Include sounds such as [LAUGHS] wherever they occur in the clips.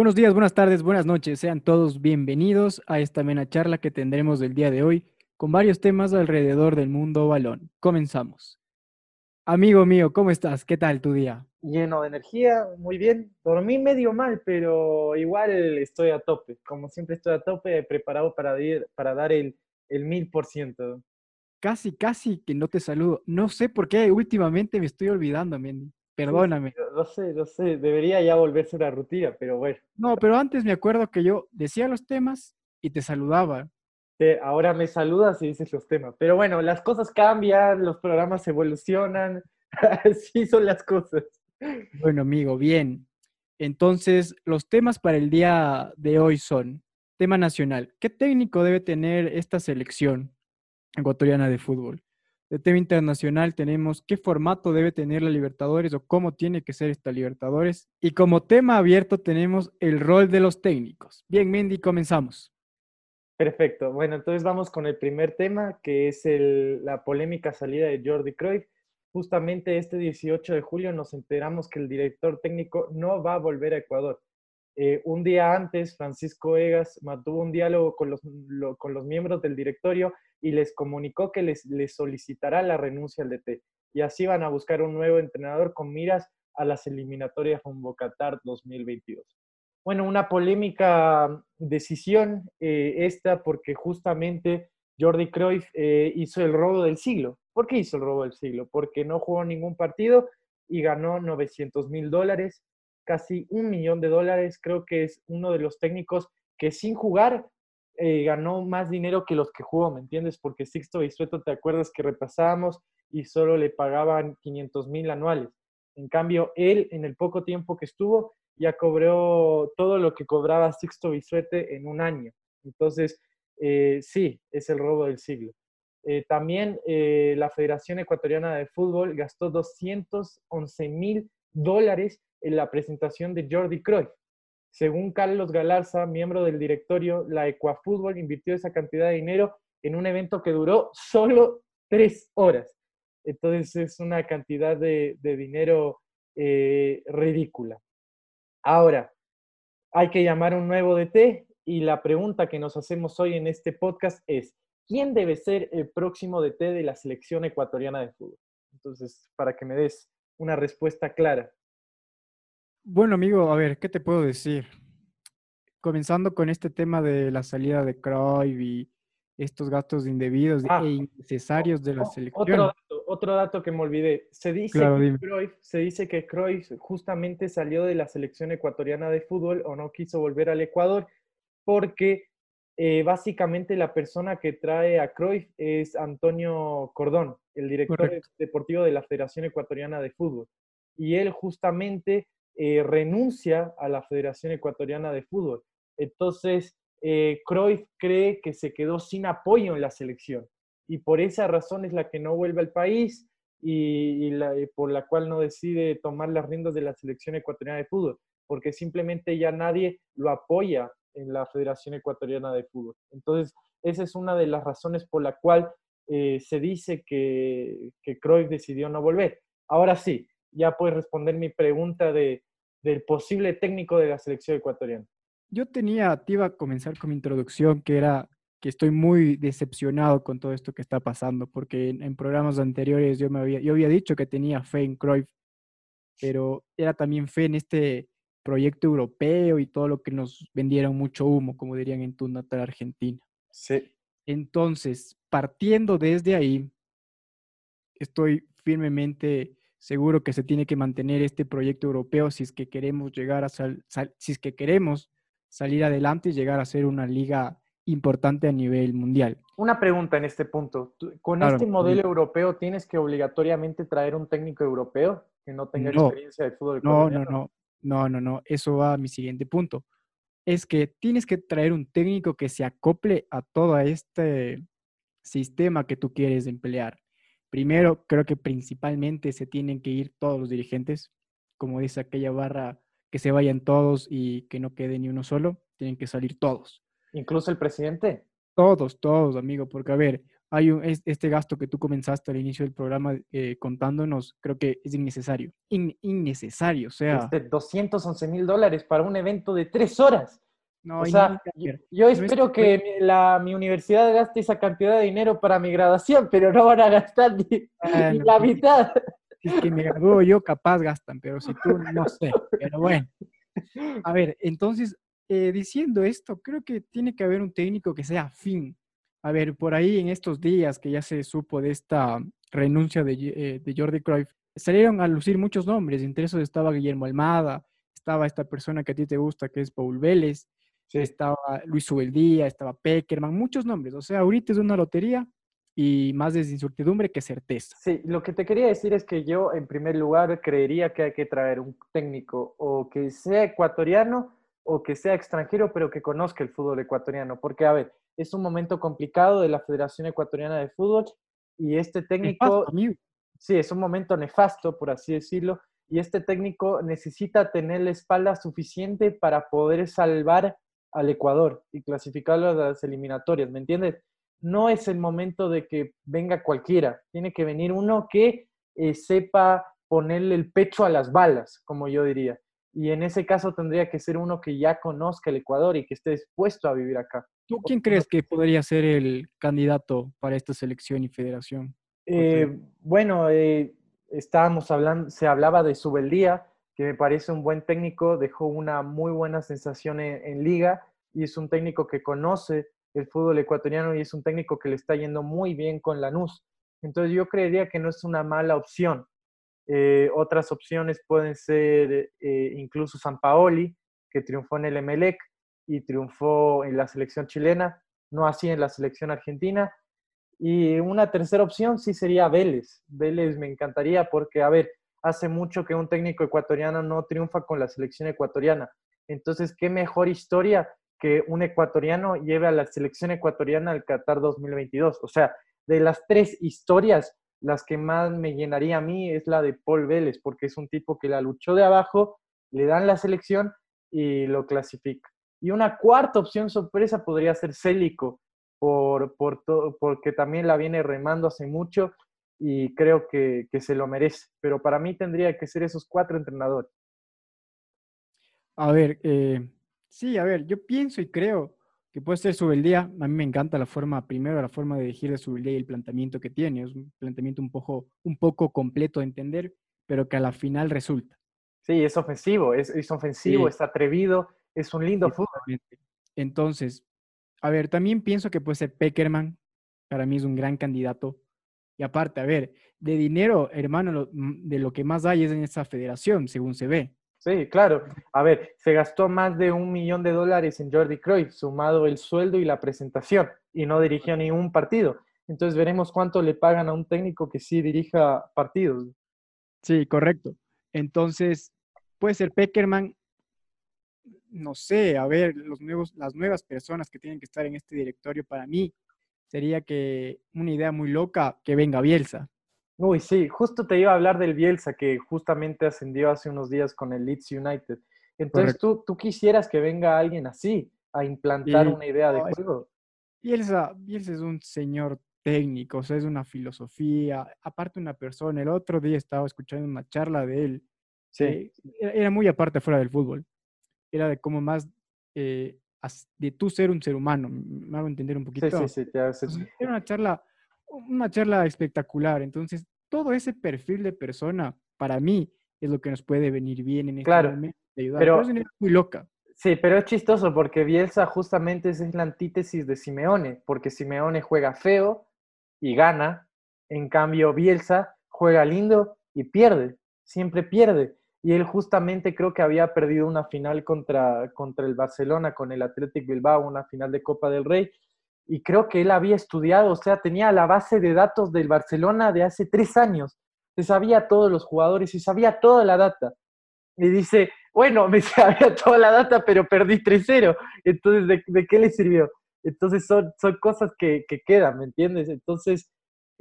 Buenos días, buenas tardes, buenas noches. Sean todos bienvenidos a esta mena charla que tendremos el día de hoy con varios temas alrededor del mundo balón. Comenzamos. Amigo mío, ¿cómo estás? ¿Qué tal tu día? Lleno de energía, muy bien. Dormí medio mal, pero igual estoy a tope. Como siempre estoy a tope, preparado para, para dar el mil por ciento. Casi, casi que no te saludo. No sé por qué últimamente me estoy olvidando, Mendy. Perdóname. No sé, no sé, debería ya volverse una rutina, pero bueno. No, pero antes me acuerdo que yo decía los temas y te saludaba. ahora me saludas y dices los temas. Pero bueno, las cosas cambian, los programas evolucionan, [LAUGHS] así son las cosas. Bueno, amigo, bien. Entonces, los temas para el día de hoy son, tema nacional, ¿qué técnico debe tener esta selección ecuatoriana de fútbol? De tema internacional tenemos qué formato debe tener la Libertadores o cómo tiene que ser esta Libertadores. Y como tema abierto tenemos el rol de los técnicos. Bien, Mendy, comenzamos. Perfecto. Bueno, entonces vamos con el primer tema, que es la polémica salida de Jordi Cruyff. Justamente este 18 de julio nos enteramos que el director técnico no va a volver a Ecuador. Eh, un día antes, Francisco Egas mantuvo un diálogo con los, con los miembros del directorio y les comunicó que les, les solicitará la renuncia al DT. Y así van a buscar un nuevo entrenador con miras a las eliminatorias rumbo Qatar 2022. Bueno, una polémica decisión eh, esta porque justamente Jordi Cruyff eh, hizo el robo del siglo. ¿Por qué hizo el robo del siglo? Porque no jugó ningún partido y ganó 900 mil dólares, casi un millón de dólares. Creo que es uno de los técnicos que sin jugar eh, ganó más dinero que los que jugó, ¿me entiendes? Porque Sixto Bisueto, ¿te acuerdas que repasábamos y solo le pagaban 500 mil anuales? En cambio, él, en el poco tiempo que estuvo, ya cobró todo lo que cobraba Sixto Bisuete en un año. Entonces, eh, sí, es el robo del siglo. Eh, también la Federación Ecuatoriana de Fútbol gastó 211 mil dólares en la presentación de Jordi Cruyff. Según Carlos Galarza, miembro del directorio, la Ecuafútbol invirtió esa cantidad de dinero en un evento que duró solo tres horas. Entonces es una cantidad de, dinero eh, ridícula. Ahora, hay que llamar un nuevo DT y la pregunta que nos hacemos hoy en este podcast es, ¿quién debe ser el próximo DT de la selección ecuatoriana de fútbol? Entonces, para que me des una respuesta clara. Bueno, amigo, a ver, ¿qué te puedo decir? Comenzando con este tema de la salida de Cruyff y estos gastos indebidos ah, e innecesarios de la selección. Otro dato, otro dato que me olvidé. Se dice, que Cruyff, se dice que Cruyff justamente salió de la selección ecuatoriana de fútbol o no quiso volver al Ecuador porque eh, básicamente la persona que trae a Cruyff es Antonio Cordón, el director deportivo de la Federación Ecuatoriana de Fútbol. Y él justamente eh, renuncia a la Federación Ecuatoriana de Fútbol. Entonces, eh, Cruyff cree que se quedó sin apoyo en la selección y por esa razón es la que no vuelve al país y, por la cual no decide tomar las riendas de la selección ecuatoriana de fútbol, porque simplemente ya nadie lo apoya en la Federación Ecuatoriana de Fútbol. Entonces, esa es una de las razones por la cual eh, se dice que, que Cruyff decidió no volver. Ahora sí, ya puedes responder mi pregunta de, del posible técnico de la selección ecuatoriana. Yo tenía, te iba a comenzar con mi introducción, que era que estoy muy decepcionado con todo esto que está pasando, porque en, programas anteriores yo, me había, yo había dicho que tenía fe en Cruyff, pero era también fe en este proyecto europeo y todo lo que nos vendieron mucho humo, como dirían en tu natal Argentina. Sí. Entonces, partiendo desde ahí, estoy firmemente seguro que se tiene que mantener este proyecto europeo si es que queremos llegar a si es que queremos salir adelante y llegar a ser una liga importante a nivel mundial. Una pregunta en este punto. ¿Con este modelo europeo tienes que obligatoriamente traer un técnico europeo que no tenga experiencia de fútbol? No, no, no, no, no, no. Eso va a mi siguiente punto. Es que tienes que traer un técnico que se acople a todo este sistema que tú quieres emplear. Primero, creo que principalmente se tienen que ir todos los dirigentes, como dice aquella barra, que se vayan todos y que no quede ni uno solo, tienen que salir todos. ¿Incluso el presidente? Todos, todos, amigo, porque a ver, hay un, este gasto que tú comenzaste al inicio del programa eh, contándonos, creo que es innecesario. innecesario, o sea. Este, 211 mil dólares para un evento de tres horas. No, o sea, yo, espero que la, mi universidad gaste esa cantidad de dinero para mi graduación, pero no van a gastar ni, la mitad. es que me gradúo yo, capaz gastan, pero si tú, no sé. Pero bueno. A ver, entonces, eh, diciendo esto, creo que tiene que haber un técnico que sea afín a ver, por ahí en estos días que ya se supo de esta renuncia de, eh, de Jordi Cruyff, salieron a lucir muchos nombres. Entre esos estaba Guillermo Almada, estaba esta persona que a ti te gusta, que es Paul Vélez, estaba Luis Subeldía, estaba Peckerman, muchos nombres. O sea, ahorita es una lotería y más de incertidumbre que certeza. Sí, lo que te quería decir es que yo, en primer lugar, creería que hay que traer un técnico o que sea ecuatoriano o que sea extranjero, pero que conozca el fútbol ecuatoriano. Porque, a ver, es un momento complicado de la Federación Ecuatoriana de Fútbol y este técnico... sí, es un momento nefasto, por así decirlo, y este técnico necesita tener la espalda suficiente para poder salvar al Ecuador y clasificarlo a las eliminatorias, ¿me entiendes? No es el momento de que venga cualquiera, tiene que venir uno que eh, sepa ponerle el pecho a las balas, como yo diría. Y en ese caso tendría que ser uno que ya conozca el Ecuador y que esté dispuesto a vivir acá. ¿Tú quién crees que podría ser el candidato para esta selección y federación? Eh, bueno, eh, estábamos hablando, se hablaba de Subeldía, me parece un buen técnico, dejó una muy buena sensación en, liga y es un técnico que conoce el fútbol ecuatoriano y es un técnico que le está yendo muy bien con Lanús. Entonces yo creería que no es una mala opción. Eh, otras opciones pueden ser eh, incluso San Paoli, que triunfó en el Emelec y triunfó en la selección chilena, no así en la selección argentina. Y una tercera opción sí sería Vélez. Vélez me encantaría porque, a ver, hace mucho que un técnico ecuatoriano no triunfa con la selección ecuatoriana. Entonces, ¿qué mejor historia que un ecuatoriano lleve a la selección ecuatoriana al Qatar 2022? O sea, de las tres historias, las que más me llenaría a mí es la de Paul Vélez, porque es un tipo que la luchó de abajo, le dan la selección y lo clasifica. Y una cuarta opción sorpresa podría ser Célico, por, por porque también la viene remando hace mucho y creo que, que, se lo merece. Pero para mí tendría que ser esos cuatro entrenadores. A ver, eh, sí, a ver, yo pienso y creo que puede ser Subeldía. A mí me encanta la forma, primero la forma de elegir de Subeldía y el planteamiento que tiene. Es un planteamiento un poco, un poco completo de entender, pero que a la final resulta. Sí, es ofensivo, es, es ofensivo, es atrevido, es un lindo fútbol. Entonces, a ver, también pienso que puede ser Peckerman. Para mí es un gran candidato. Y aparte, a ver, de dinero, hermano, de lo que más hay es en esa federación, según se ve. Sí, claro. A ver, se gastó más de un millón de dólares en Jordi Cruyff, sumado el sueldo y la presentación, y no dirigió ningún partido. Entonces veremos cuánto le pagan a un técnico que sí dirija partidos. Sí, correcto. Entonces, puede ser Peckerman, no sé, a ver, los nuevos, las nuevas personas que tienen que estar en este directorio para mí sería que una idea muy loca que venga Bielsa. Uy, sí, justo te iba a hablar del Bielsa, que justamente ascendió hace unos días con el Leeds United. Entonces, tú, tú quisieras que venga alguien así a implantar una idea de juego. Bielsa, Bielsa es un señor técnico, o sea, es una filosofía, aparte una persona. El otro día estaba escuchando una charla de él. Sí. Eh, era, muy aparte fuera del fútbol. Era de cómo más eh, de tú ser un ser humano. Me hago entender un poquito. Sí, sí, sí. Era una charla una charla espectacular. Entonces, todo ese perfil de persona, para mí, es lo que nos puede venir bien en este claro, momento de ayudar. Pero, es muy loca. Sí, pero es chistoso porque Bielsa justamente es la antítesis de Simeone, porque Simeone juega feo y gana, en cambio Bielsa juega lindo y pierde, siempre pierde. Y él justamente creo que había perdido una final contra, contra el Barcelona con el Athletic Bilbao, una final de Copa del Rey, y creo que él había estudiado, o sea, tenía la base de datos del Barcelona de hace tres años, se sabía todos los jugadores y sabía toda la data. Y dice, bueno, [LAUGHS] me sabía toda la data, pero perdí 3-0, entonces, ¿de, qué le sirvió? Entonces son, son cosas que, que quedan, ¿me entiendes? Entonces,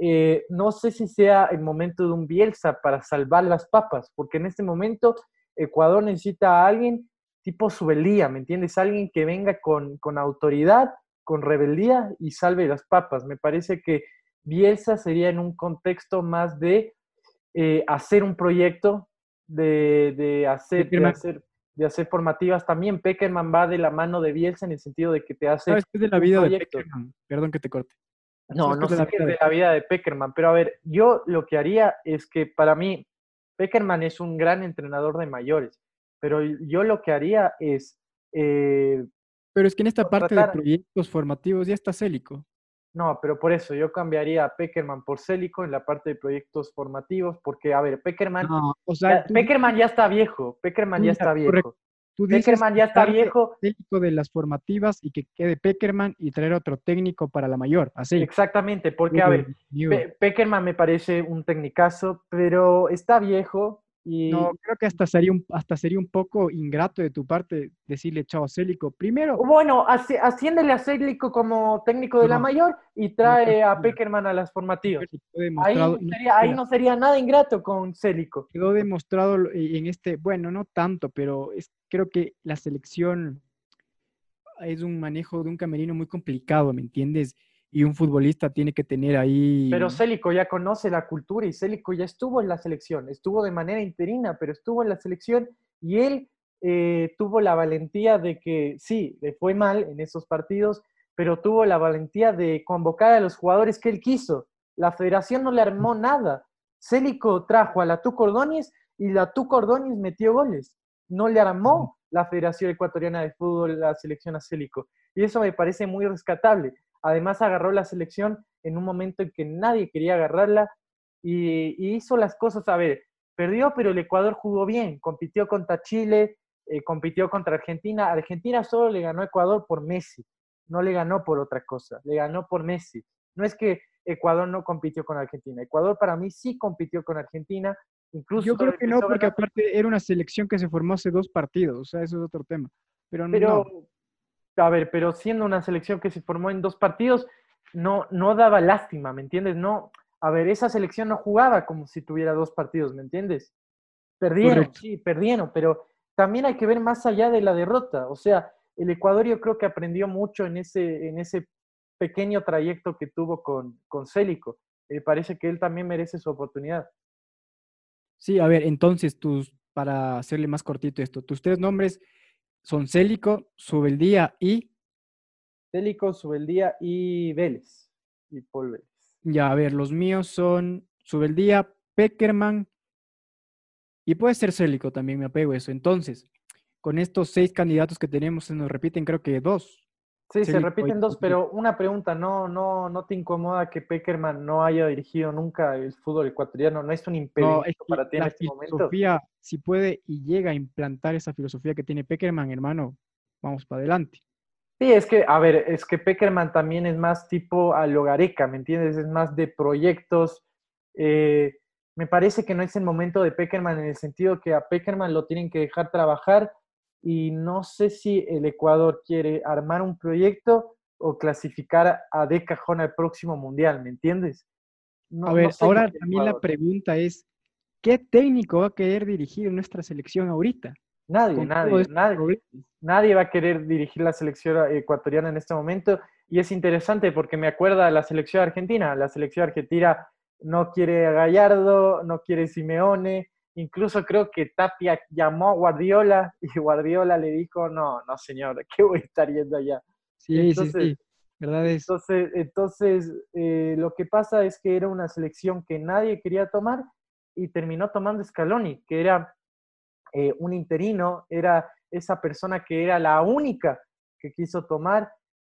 eh, no sé si sea el momento de un Bielsa para salvar las papas, porque en este momento Ecuador necesita a alguien tipo Subelía, ¿me entiendes? Alguien que venga con, con autoridad con rebeldía y salve las papas. Me parece que Bielsa sería en un contexto más de eh, hacer un proyecto, de, hacer, de, hacer, de hacer formativas. También Peckerman va de la mano de Bielsa en el sentido de que te hace. ¿Sabes qué es de la vida de Peckerman? Perdón que te corte. No, no sé qué es de la vida de Peckerman, pero a ver, yo lo que haría es que para mí, Peckerman es un gran entrenador de mayores, pero yo lo que haría es. Eh, pero es que en esta parte de proyectos formativos ya está Célico. No, pero por eso yo cambiaría a Peckerman por Célico en la parte de proyectos formativos, porque, a ver, Peckerman, ya, Peckerman ya está viejo, Peckerman ya está viejo. Peckerman ya está viejo. Técnico de las formativas y que quede Peckerman y traer otro técnico para la mayor, así. Exactamente, porque, a ver, Peckerman me parece un tecnicazo, pero está viejo, no, creo que hasta sería, un, hasta sería un poco ingrato de tu parte decirle chao a Célico. Primero. Bueno, asciéndele a Célico como técnico de la mayor y trae a Peckerman a las formativas. Ahí, no sería nada ingrato con Célico. Quedó demostrado en este, bueno, no tanto, pero es, creo que la selección es un manejo de un camerino muy complicado, ¿me entiendes? Y un futbolista tiene que tener ahí... Pero Célico ya conoce la cultura y Célico ya estuvo en la selección, estuvo de manera interina, pero estuvo en la selección y él eh, tuvo la valentía de que, sí, le fue mal en esos partidos, pero tuvo la valentía de convocar a los jugadores que él quiso. La federación no le armó nada. Célico trajo a la Tu Cordóñez y la Tu Cordóñez metió goles. No le armó la Federación Ecuatoriana de Fútbol la selección a Célico. Y eso me parece muy rescatable. Además agarró la selección en un momento en que nadie quería agarrarla y, hizo las cosas, a ver, perdió, pero el Ecuador jugó bien, compitió contra Chile, eh, compitió contra Argentina. Argentina solo le ganó a Ecuador por Messi, no le ganó por otra cosa, le ganó por Messi. No es que Ecuador no compitió con Argentina, Ecuador para mí sí compitió con Argentina. Incluso Yo creo que no, porque aparte era una selección que se formó hace dos partidos, o sea, eso es otro tema. Pero, no a ver, pero siendo una selección que se formó en dos partidos, no, no daba lástima, ¿me entiendes? No, a ver, esa selección no jugaba como si tuviera dos partidos, ¿me entiendes? Perdieron, sí, perdieron, pero también hay que ver más allá de la derrota. O sea, el Ecuador yo creo que aprendió mucho en ese, en ese pequeño trayecto que tuvo con, con Célico. Me parece que él también merece su oportunidad. Sí, a ver, entonces, tus, para hacerle más cortito esto, tus tres nombres son Célico, Subeldía y... Célico, Subeldía y Vélez. Y Paul Vélez. Ya, a ver, los míos son Subeldía, Peckerman y puede ser Célico también, me apego a eso. Entonces, con estos seis candidatos que tenemos, se nos repiten creo que dos. Sí, se repiten dos, pero una pregunta, ¿no, no, ¿no te incomoda que Peckerman no haya dirigido nunca el fútbol ecuatoriano? ¿No es un impedimento para ti en este momento? Si puede y llega a implantar esa filosofía que tiene Peckerman, hermano, vamos para adelante. Sí, es que, a ver, es que Peckerman también es más tipo a Logareca, ¿me entiendes? Es más de proyectos. Eh, me parece que no es el momento de Peckerman en el sentido que a Peckerman lo tienen que dejar trabajar y no sé si el Ecuador quiere armar un proyecto o clasificar a de cajón al próximo mundial, ¿me entiendes? a ver, ahora también la pregunta es, ¿qué técnico va a querer dirigir nuestra selección ahorita? Nadie, nadie, nadie, nadie va a querer dirigir la selección ecuatoriana en este momento. Y es interesante porque me acuerda a la selección argentina. La selección argentina no quiere a Gallardo, no quiere Simeone, Incluso creo que Tapia llamó a Guardiola [LAUGHS] y Guardiola le dijo, no, no señor, ¿qué voy a estar yendo allá? Sí, sí, sí, ¿verdad? Entonces, entonces eh, lo que pasa es que era una selección que nadie quería tomar y terminó tomando Scaloni, que era eh, un interino, era esa persona que era la única que quiso tomar.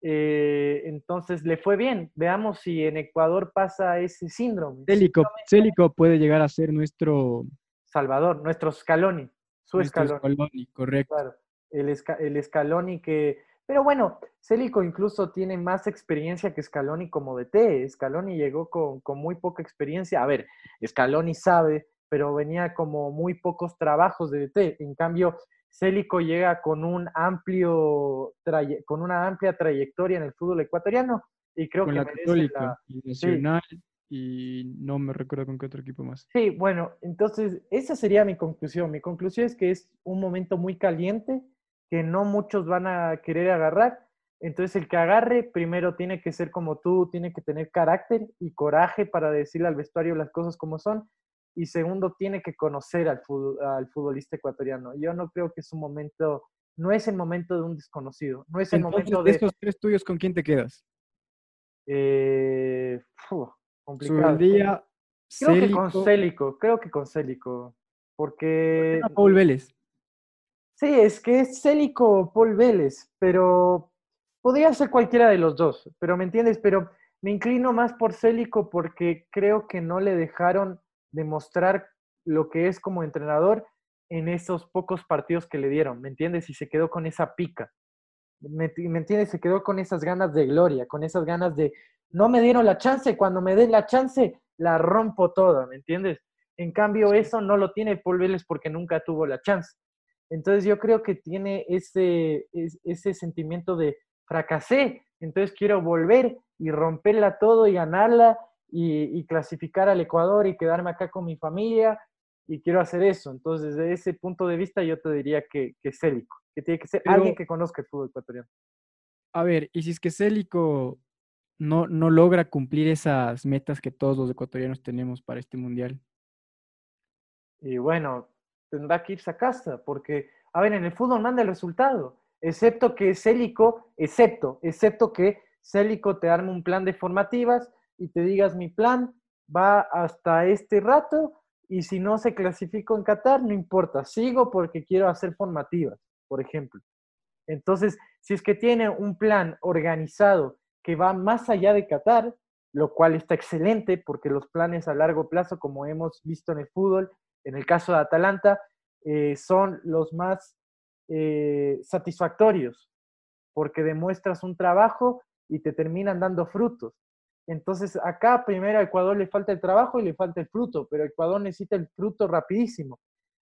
Eh, entonces le fue bien. Veamos si en Ecuador pasa ese síndrome. Célico, Célico puede llegar a ser nuestro Salvador, nuestro Scaloni, su nuestro Scaloni. correcto. Claro, el, el Scaloni que... Pero bueno, Célico incluso tiene más experiencia que Scaloni como DT. Scaloni llegó con, con muy poca experiencia. A ver, Scaloni sabe, pero venía como muy pocos trabajos de DT. En cambio, Célico llega con un amplio con una amplia trayectoria en el fútbol ecuatoriano y creo que la merece la, nacional y no me recuerdo con qué otro equipo más. Sí, bueno, entonces esa sería mi conclusión. Mi conclusión es que es un momento muy caliente, que no muchos van a querer agarrar. Entonces el que agarre primero tiene que ser como tú, tiene que tener carácter y coraje para decirle al vestuario las cosas como son. Y segundo, tiene que conocer al, al futbolista ecuatoriano. Yo no creo que es un momento, no es el momento de un desconocido, no es el momento de... estos tres tuyos, ¿con quién te quedas? Eh, complicado. Creo que con Célico, creo que con Célico, porque... Paul Vélez. Sí, es que es Célico o Paul Vélez, pero Podría ser cualquiera de los dos, pero ¿me entiendes? Pero me inclino más por Célico porque creo que no le dejaron demostrar lo que es como entrenador en esos pocos partidos que le dieron, ¿me entiendes? Y se quedó con esa pica. ¿Me, entiendes? Se quedó con esas ganas de gloria, con esas ganas de, no me dieron la chance, cuando me den la chance, la rompo toda, ¿me entiendes? En cambio, eso no lo tiene Paul Vélez porque nunca tuvo la chance. Entonces yo creo que tiene ese, ese sentimiento de, fracasé, entonces quiero volver y romperla todo y ganarla y, clasificar al Ecuador y quedarme acá con mi familia y quiero hacer eso. Entonces, desde ese punto de vista, yo te diría que, que Célico, que tiene que ser alguien que conozca el fútbol ecuatoriano. A ver, y si es que Célico no, no logra cumplir esas metas que todos los ecuatorianos tenemos para este mundial. Y bueno, tendrá que irse a casa, porque, a ver, en el fútbol manda el resultado excepto que Célico, excepto, excepto que Célico te arme un plan de formativas y te digas mi plan va hasta este rato y si no se clasificó en Qatar, no importa, sigo porque quiero hacer formativas, por ejemplo. Entonces, si es que tiene un plan organizado que va más allá de Qatar, lo cual está excelente porque los planes a largo plazo, como hemos visto en el fútbol, en el caso de Atalanta, eh, son los más eh, satisfactorios, porque demuestras un trabajo y te terminan dando frutos. Entonces, acá primero a Ecuador le falta el trabajo y le falta el fruto, pero Ecuador necesita el fruto rapidísimo.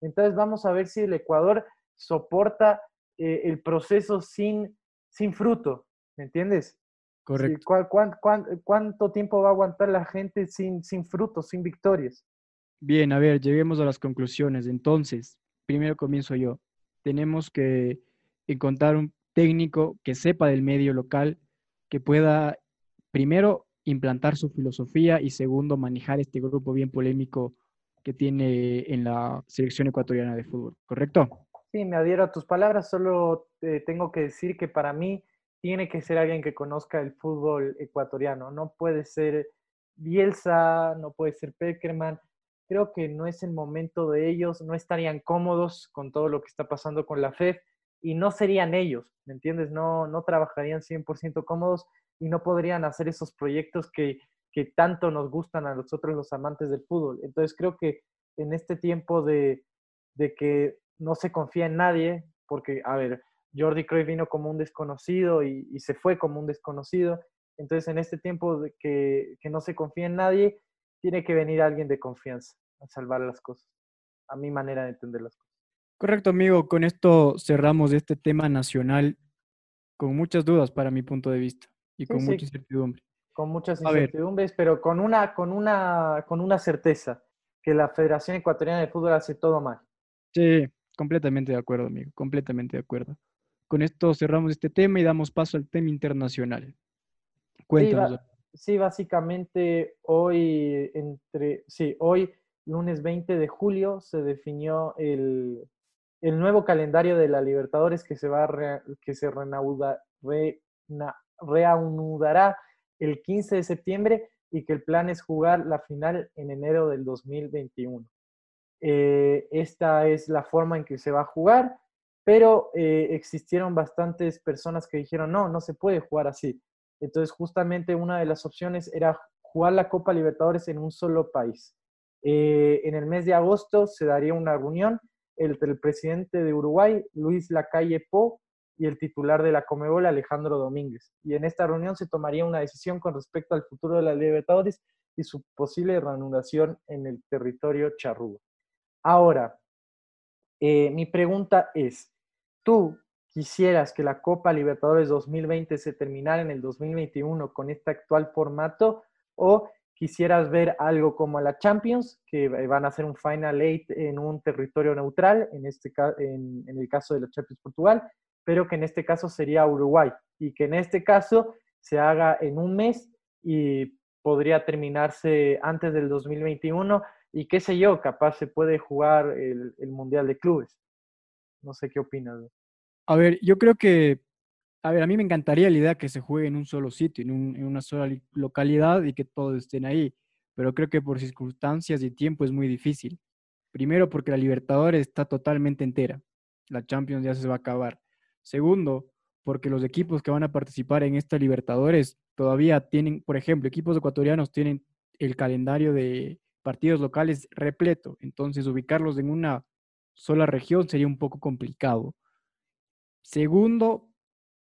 Entonces, vamos a ver si el Ecuador soporta eh, el proceso sin, sin fruto, ¿me entiendes? Correcto. cuánto tiempo va a aguantar la gente sin, sin frutos, sin victorias? Bien, a ver, lleguemos a las conclusiones. Entonces, primero comienzo yo tenemos que encontrar un técnico que sepa del medio local, que pueda, primero, implantar su filosofía y segundo, manejar este grupo bien polémico que tiene en la selección ecuatoriana de fútbol, ¿correcto? Sí, me adhiero a tus palabras, solo tengo que decir que para mí tiene que ser alguien que conozca el fútbol ecuatoriano, no puede ser Bielsa, no puede ser Peckerman, creo que no es el momento de ellos, no estarían cómodos con todo lo que está pasando con la FED y no serían ellos, ¿me entiendes? No, no trabajarían 100% cómodos y no podrían hacer esos proyectos que, que tanto nos gustan a nosotros los amantes del fútbol. Entonces creo que en este tiempo de, de que no se confía en nadie, porque, a ver, Jordi Cruyff vino como un desconocido y, y, se fue como un desconocido. Entonces, en este tiempo de que, que no se confía en nadie, tiene que venir alguien de confianza a salvar las cosas, a mi manera de entender las cosas. Correcto, amigo. Con esto cerramos este tema nacional con muchas dudas para mi punto de vista y con mucha incertidumbre. Con muchas incertidumbres, pero con una, con, una, con una certeza, que la Federación Ecuatoriana de Fútbol hace todo mal. Sí, completamente de acuerdo, amigo, completamente de acuerdo. Con esto cerramos este tema y damos paso al tema internacional. Cuéntanos. Sí, básicamente hoy, entre, sí, hoy, lunes 20 de julio, se definió el, nuevo calendario de la Libertadores que se, va que se reanudará el 15 de septiembre y que el plan es jugar la final en enero del 2021. Eh, esta es la forma en que se va a jugar, pero eh, existieron bastantes personas que dijeron, no, no se puede jugar así. Entonces, justamente una de las opciones era jugar la Copa Libertadores en un solo país. Eh, en el mes de agosto se daría una reunión entre el presidente de Uruguay, Luis Lacalle Po, y el titular de la Comebol, Alejandro Domínguez. Y en esta reunión se tomaría una decisión con respecto al futuro de la Libertadores y su posible reanudación en el territorio charrúa. Ahora, eh, mi pregunta es, ¿tú quisieras que la Copa Libertadores 2020 se terminara en el 2021 con este actual formato o quisieras ver algo como la Champions, que van a hacer un Final Eight en un territorio neutral, en, este, en, el caso de la Champions Portugal, pero que en este caso sería Uruguay. y que en este caso se haga en un mes y podría terminarse antes del 2021 y qué sé yo, capaz se puede jugar el, Mundial de Clubes. No sé qué opinas. A ver, yo creo que, a ver, a mí me encantaría la idea que se juegue en un solo sitio, en, en una sola localidad y que todos estén ahí, pero creo que por circunstancias y tiempo es muy difícil. Primero, porque la Libertadores está totalmente entera. La Champions ya se va a acabar. Segundo, porque los equipos que van a participar en esta Libertadores todavía tienen, por ejemplo, equipos ecuatorianos tienen el calendario de partidos locales repleto, entonces ubicarlos en una sola región sería un poco complicado. Segundo,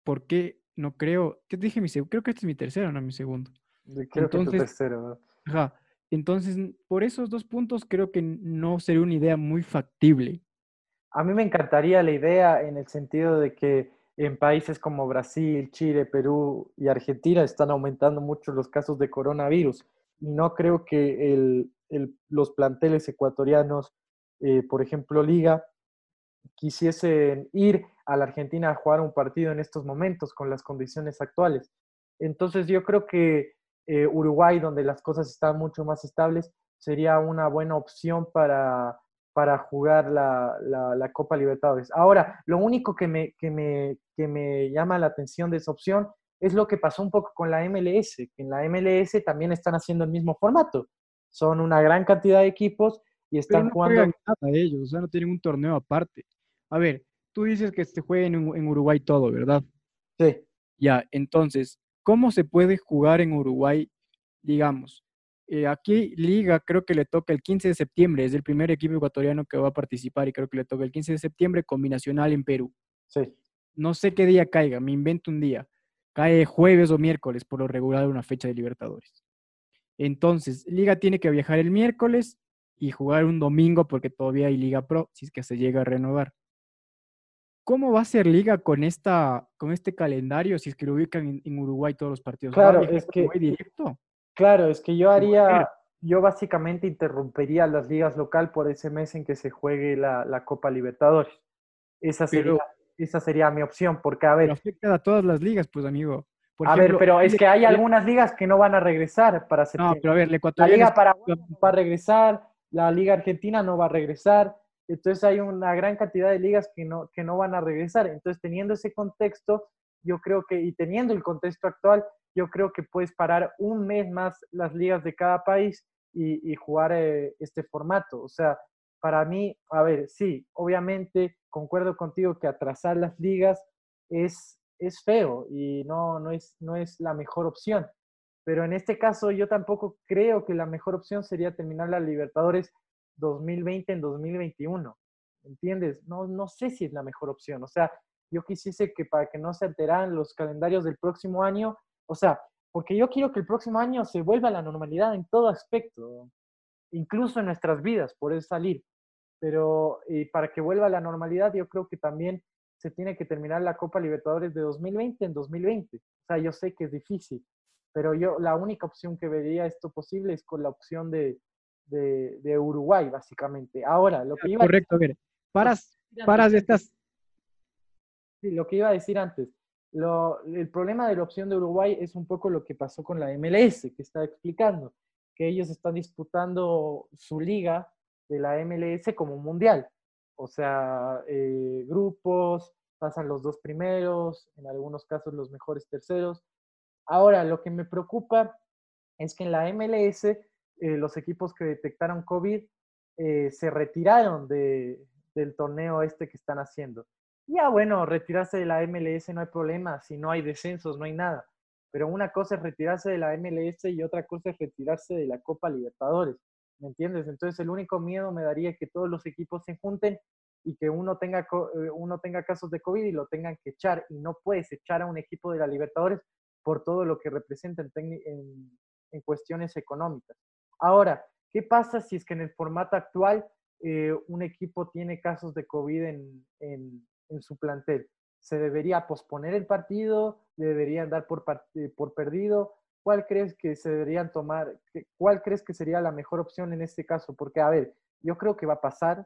porque no creo, ¿qué dije mi segundo? Creo que este es mi tercero, no mi segundo. Creo entonces, que es tercero. Ajá, entonces por esos dos puntos creo que no sería una idea muy factible. A mí me encantaría la idea en el sentido de que en países como Brasil, Chile, Perú y Argentina están aumentando mucho los casos de coronavirus. Y no creo que los planteles ecuatorianos, eh, por ejemplo, Liga, quisiesen ir a la Argentina a jugar un partido en estos momentos con las condiciones actuales. Entonces yo creo que eh, Uruguay, donde las cosas están mucho más estables, sería una buena opción para para jugar la, la, Copa Libertadores. Ahora, lo único que me, que, me, que me llama la atención de esa opción es lo que pasó un poco con la MLS, que en la MLS también están haciendo el mismo formato. Son una gran cantidad de equipos y están jugando. Nada ellos, o sea, no tienen un torneo aparte. A ver, tú dices que se juega en, en Uruguay todo, ¿verdad? Sí. Ya, entonces, ¿cómo se puede jugar en Uruguay, digamos? Eh, aquí Liga creo que le toca el 15 de septiembre, es el primer equipo ecuatoriano que va a participar y creo que le toca el 15 de septiembre combinacional en Perú. Sí. No sé qué día caiga, me invento un día. Cae jueves o miércoles por lo regular una fecha de Libertadores. Entonces, Liga tiene que viajar el miércoles y jugar un domingo porque todavía hay Liga Pro, si es que se llega a renovar. ¿Cómo va a ser Liga con, esta, con este calendario si es que lo ubican en, Uruguay todos los partidos? Claro, es que... Directo? Claro, es que yo haría, yo básicamente interrumpería las ligas local por ese mes en que se juegue la, Copa Libertadores. Esa sería, esa sería mi opción, porque a ver... afecta a todas las ligas, pues amigo. a ver, pero es que hay algunas ligas que no van a regresar para septiembre. No, pero a ver, la Liga Paraguay va a regresar, la Liga Argentina no va a regresar, entonces hay una gran cantidad de ligas que no, que no van a regresar. Entonces, teniendo ese contexto, yo creo que, y teniendo el contexto actual, yo creo que puedes parar un mes más las ligas de cada país y, jugar eh, este formato. O sea, para mí, a ver, sí, obviamente concuerdo contigo que atrasar las ligas es, es feo y no, no, es, no es la mejor opción. Pero en este caso yo tampoco creo que la mejor opción sería terminar la Libertadores 2020 en 2021. ¿Entiendes? No, no sé si es la mejor opción. O sea, yo quisiese que para que no se alteraran los calendarios del próximo año, o sea, porque yo quiero que el próximo año se vuelva a la normalidad en todo aspecto, incluso en nuestras vidas, por eso salir. Pero para que vuelva a la normalidad, yo creo que también se tiene que terminar la Copa Libertadores de 2020 en 2020. O sea, yo sé que es difícil, pero yo la única opción que vería esto posible es con la opción de, de, Uruguay, básicamente. Ahora, lo que iba Correcto, a decir, paras, paras estas... Sí, lo que iba a decir antes, el problema de la opción de Uruguay es un poco lo que pasó con la MLS, que estaba explicando, que ellos están disputando su liga de la MLS como mundial. O sea, eh, grupos, pasan los dos primeros, en algunos casos los mejores terceros. Ahora, lo que me preocupa es que en la MLS eh, los equipos que detectaron COVID eh, se retiraron del torneo este que están haciendo. Ya bueno, retirarse de la MLS no hay problema, si no hay descensos, no hay nada. Pero una cosa es retirarse de la MLS y otra cosa es retirarse de la Copa Libertadores. ¿Me entiendes? Entonces el único miedo me daría que todos los equipos se junten y que uno tenga, eh, uno tenga casos de COVID y lo tengan que echar. Y no puedes echar a un equipo de la Libertadores por todo lo que representa en, en, cuestiones económicas. Ahora, ¿qué pasa si es que en el formato actual eh, un equipo tiene casos de COVID en, en su plantel. ¿Se debería posponer el partido? ¿Le deberían dar por, eh, por perdido? ¿Cuál crees que se deberían tomar? ¿Cuál crees que sería la mejor opción en este caso? Porque, a ver, yo creo que va a pasar,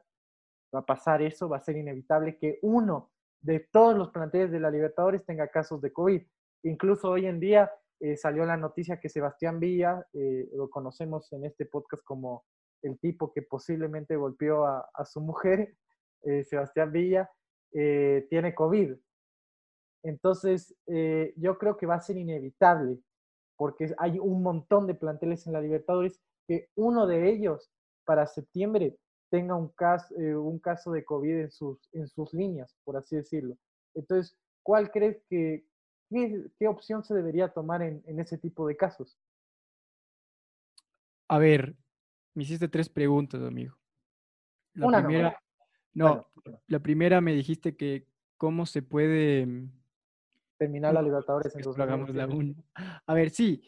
va a pasar eso, va a ser inevitable que uno de todos los planteles de la Libertadores tenga casos de COVID. Incluso hoy en día eh, salió la noticia que Sebastián Villa, eh, lo conocemos en este podcast como el tipo que posiblemente golpeó a, su mujer, [LAUGHS] eh, Sebastián Villa, tiene COVID. Entonces, yo creo que va a ser inevitable, porque hay un montón de planteles en la Libertadores, que uno de ellos para septiembre tenga un caso, un caso de COVID en sus, en sus líneas, por así decirlo. Entonces, ¿cuál crees que, ¿qué, opción se debería tomar en, ese tipo de casos? A ver, me hiciste tres preguntas, amigo. La Una primera, no, la primera me dijiste que cómo se puede mm, terminar la Libertadores en la A ver, sí.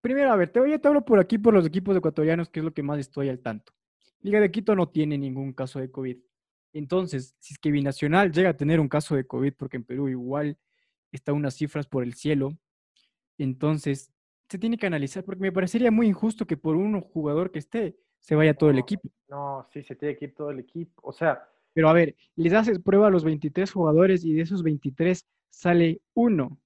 primero, a ver, te, voy, a hablo por aquí por los equipos ecuatorianos, que es lo que más estoy al tanto. Liga de Quito no tiene ningún caso de COVID. Entonces, si es que Binacional llega a tener un caso de COVID, porque en Perú igual está unas cifras por el cielo. Entonces, se tiene que analizar, porque me parecería muy injusto que por un jugador que esté, se vaya todo el equipo. No, sí, se tiene que ir todo el equipo. O sea. Pero a ver, les haces prueba a los 23 jugadores y de esos 23 sale uno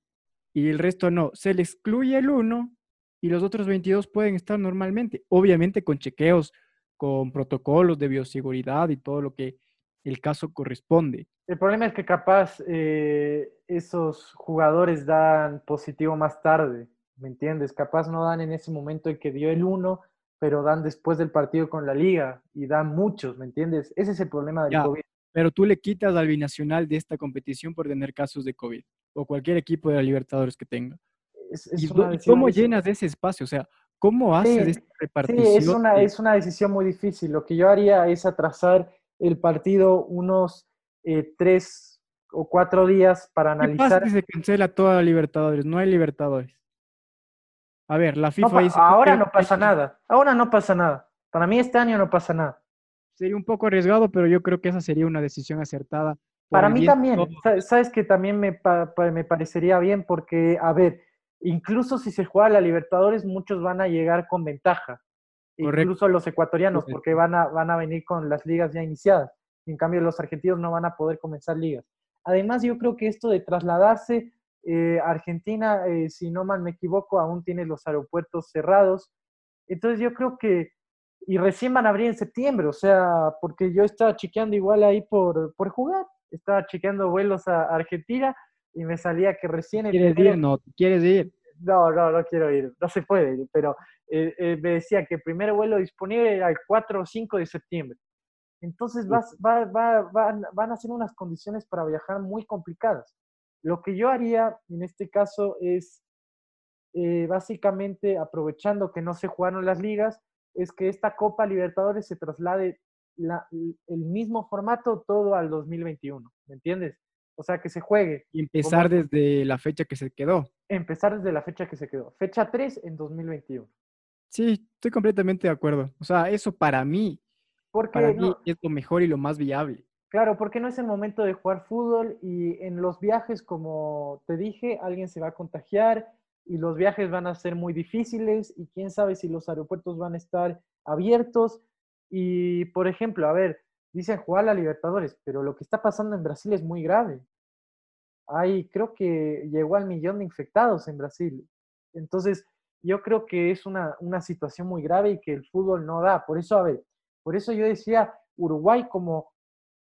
y el resto no. Se le excluye el uno y los otros 22 pueden estar normalmente, obviamente con chequeos, con protocolos de bioseguridad y todo lo que el caso corresponde. El problema es que capaz eh, esos jugadores dan positivo más tarde, ¿me entiendes? Capaz no dan en ese momento en que dio el uno, pero dan después del partido con la liga y dan muchos, ¿me entiendes? Ese es el problema del COVID. Pero tú le quitas al binacional de esta competición por tener casos de COVID o cualquier equipo de la Libertadores que tenga. ¿Y cómo llenas ese espacio? O sea, ¿cómo haces esta repartición? Sí, es una, es una decisión muy difícil. Lo que yo haría es atrasar el partido unos eh, tres o cuatro días para analizar. ¿Qué se cancela toda la Libertadores? No hay Libertadores. A ver, la FIFA dice. Ahora no pasa nada. Ahora no pasa nada. Para mí este año no pasa nada. Sería un poco arriesgado, pero yo creo que esa sería una decisión acertada. Para mí también. Sabes que también me, me parecería bien porque, a ver, incluso si se juega la Libertadores, muchos van a llegar con ventaja incluso los ecuatorianos, porque van a, van a venir con las ligas ya iniciadas. En cambio, los argentinos no van a poder comenzar ligas. Además, yo creo que esto de trasladarse, eh, Argentina, eh, si no mal me equivoco, aún tiene los aeropuertos cerrados. Entonces, yo creo que, y recién van a abrir en septiembre, o sea, porque yo estaba chequeando igual ahí por, por jugar, estaba chequeando vuelos a Argentina y me salía que recién... ¿Quieres ir? No, ¿quieres ir? No, no, no quiero ir, no se puede, pero eh, eh, me decía que el primer vuelo disponible era el 4 o 5 de septiembre. Entonces vas, va, va, van a ser unas condiciones para viajar muy complicadas. Lo que yo haría en este caso es, eh, básicamente, aprovechando que no se jugaron las ligas, es que esta Copa Libertadores se traslade la, el mismo formato todo al 2021, ¿me entiendes? O sea, que se juegue. Y empezar desde la fecha que se quedó. Empezar desde la fecha que se quedó. Fecha 3 en 2021. Sí, estoy completamente de acuerdo. O sea, eso para mí, porque para mí es lo mejor y lo más viable. Claro, porque no es el momento de jugar fútbol y en los viajes, como te dije, alguien se va a contagiar y los viajes van a ser muy difíciles y quién sabe si los aeropuertos van a estar abiertos. Y, por ejemplo, a ver, dicen jugar a la Libertadores, pero lo que está pasando en Brasil es muy grave. Hay, creo que llegó al millón de infectados en Brasil. Entonces, yo creo que es una, situación muy grave y que el fútbol no da. Por eso, a ver, por eso yo decía Uruguay como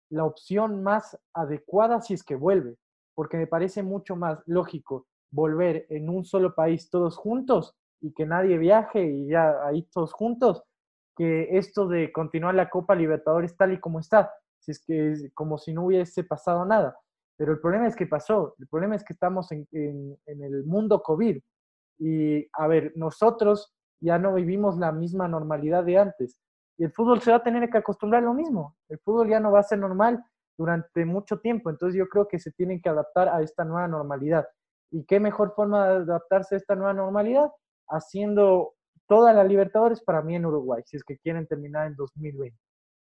la opción más adecuada si es que vuelve, porque me parece mucho más lógico volver en un solo país todos juntos y que nadie viaje y ya ahí todos juntos, que esto de continuar la Copa Libertadores tal y como está, si es que es como si no hubiese pasado nada. Pero el problema es que pasó, el problema es que estamos en, en el mundo COVID, y a ver, nosotros ya no vivimos la misma normalidad de antes. Y el fútbol se va a tener que acostumbrar a lo mismo. El fútbol ya no va a ser normal durante mucho tiempo. Entonces yo creo que se tienen que adaptar a esta nueva normalidad. ¿Y qué mejor forma de adaptarse a esta nueva normalidad? Haciendo toda la Libertadores para mí en Uruguay, si es que quieren terminar en 2020.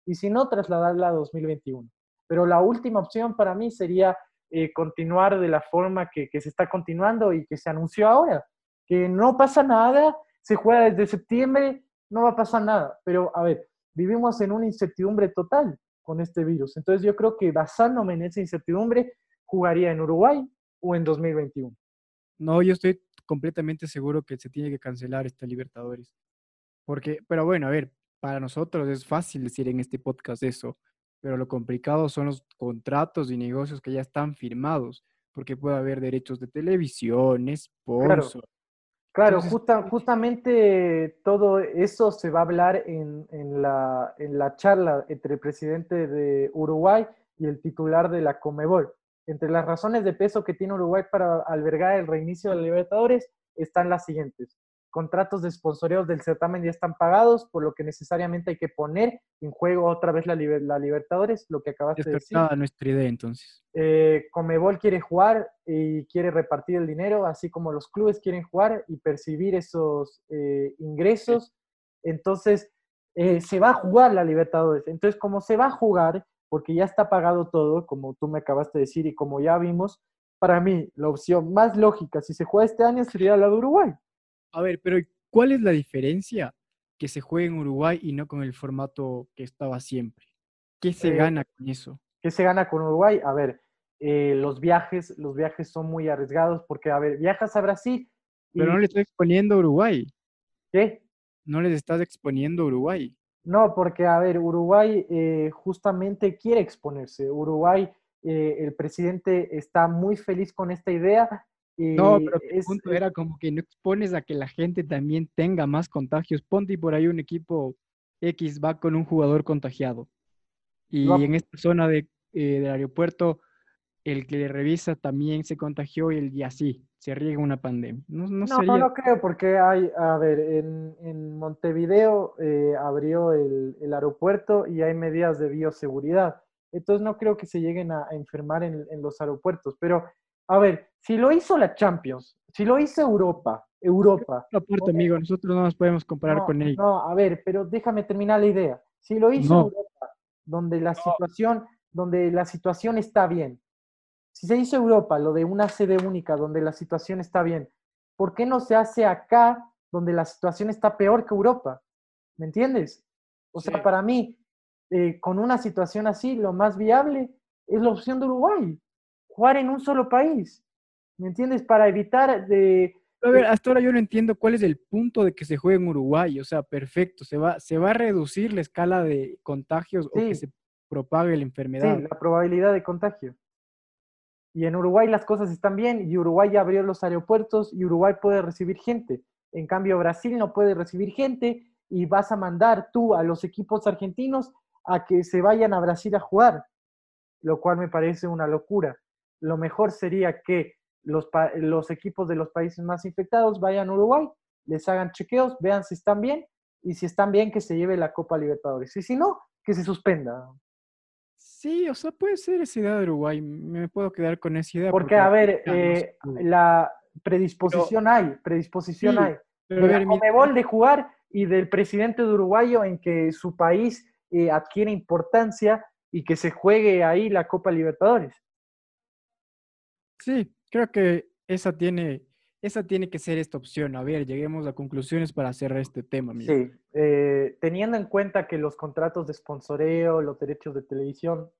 Y si no, trasladarla a 2021. Pero la última opción para mí sería eh, continuar de la forma que, que se está continuando y que se anunció ahora que no pasa nada, se juega desde septiembre, no va a pasar nada. Pero, a ver, vivimos en una incertidumbre total. con este virus. Entonces yo creo que basándome en esa incertidumbre, jugaría en Uruguay o en 2021. No, yo estoy completamente seguro que se tiene que cancelar esta Libertadores. Porque, pero bueno, a ver, para nosotros es fácil decir en este podcast eso, pero lo complicado son los contratos y negocios que ya están firmados, porque puede haber derechos de televisión, sponsor. Claro, justamente todo eso se va a hablar en, en, la, en la charla entre el presidente de Uruguay y el titular de la Comebol. Entre las razones de peso que tiene Uruguay para albergar el reinicio de Libertadores están las siguientes contratos de sponsoreos del certamen ya están pagados, por lo que necesariamente hay que poner en juego otra vez la, la Libertadores, lo que acabaste de decir. nuestra idea entonces. Eh, Comebol quiere jugar y quiere repartir el dinero, así como los clubes quieren jugar y percibir esos eh, ingresos. Entonces, eh, se va a jugar la Libertadores. Entonces, como se va a jugar, porque ya está pagado todo, como tú me acabaste de decir y como ya vimos, para mí la opción más lógica, si se juega este año, sería la de Uruguay. A ver, pero ¿cuál es la diferencia que se juegue en Uruguay y no con el formato que estaba siempre? ¿Qué se eh, gana con eso? ¿Qué se gana con Uruguay? A ver, eh, los viajes, los viajes son muy arriesgados porque, a ver, viajas a Brasil. Pero no le estás exponiendo a Uruguay. ¿Qué? No les estás exponiendo a Uruguay. No, porque, a ver, Uruguay eh, justamente quiere exponerse. Uruguay, el presidente está muy feliz con esta idea no, pero el punto era como que no expones a que la gente también tenga más contagios. Ponte y por ahí un equipo X va con un jugador contagiado. Y en esta zona de, eh, del aeropuerto, el que le revisa también se contagió y, el, y así se riega una pandemia. No, no, no, no, creo, porque hay, a ver, en, en Montevideo eh, abrió el, el, aeropuerto y hay medidas de bioseguridad. Entonces no creo que se lleguen a, a enfermar en, en los aeropuertos. Pero a ver, si lo hizo la Champions, si lo hizo Europa, Europa. Aparte, amigo, nosotros no nos podemos comparar con ellos. No, a ver, pero déjame terminar la idea. Si lo hizo Europa, donde la situación, donde la situación está bien. Si se hizo Europa, lo de una sede única, donde la situación está bien, ¿por qué no se hace acá, donde la situación está peor que Europa? ¿Me entiendes? O sea, para mí, eh, con una situación así, lo más viable es la opción de Uruguay jugar en un solo país. ¿Me entiendes? Para evitar de... A ver, hasta ahora yo no entiendo cuál es el punto de que se juegue en Uruguay. O sea, perfecto, se va, se va a reducir la escala de contagios o que se propague la enfermedad. Sí, la probabilidad de contagio. Y en Uruguay las cosas están bien y Uruguay ya abrió los aeropuertos y Uruguay puede recibir gente. En cambio, Brasil no puede recibir gente y vas a mandar tú a los equipos argentinos a que se vayan a Brasil a jugar, lo cual me parece una locura lo mejor sería que los, los equipos de los países más infectados vayan a Uruguay, les hagan chequeos, vean si están bien y si están bien que se lleve la Copa Libertadores. Y si no, que se suspenda. Sí, o sea, puede ser esa idea de Uruguay. Me puedo quedar con esa idea. Porque, a ver, eh, la predisposición hay, predisposición hay. Pero de Comebol de jugar y del presidente de Uruguayo en que su país eh, adquiere importancia y que se juegue ahí la Copa Libertadores. Sí, creo que esa tiene, esa tiene que ser esta opción. A ver, lleguemos a conclusiones para cerrar este tema. Sí, eh, teniendo en cuenta que los contratos de sponsoreo, los derechos de televisión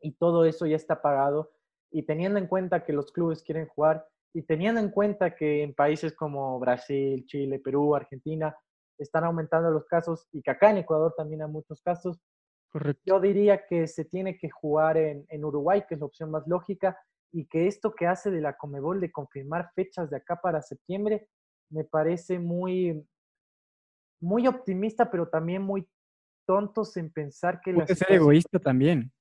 y todo eso ya está pagado, y teniendo en cuenta que los clubes quieren jugar, y teniendo en cuenta que en países como Brasil, Chile, Perú, Argentina, están aumentando los casos y que acá en Ecuador también hay muchos casos, Correcto. yo diría que se tiene que jugar en, en Uruguay, que es la opción más lógica, y que esto que hace de la Comebol de confirmar fechas de acá para septiembre me parece muy, muy optimista, pero también muy tontos en pensar que... Puede ser egoísta también.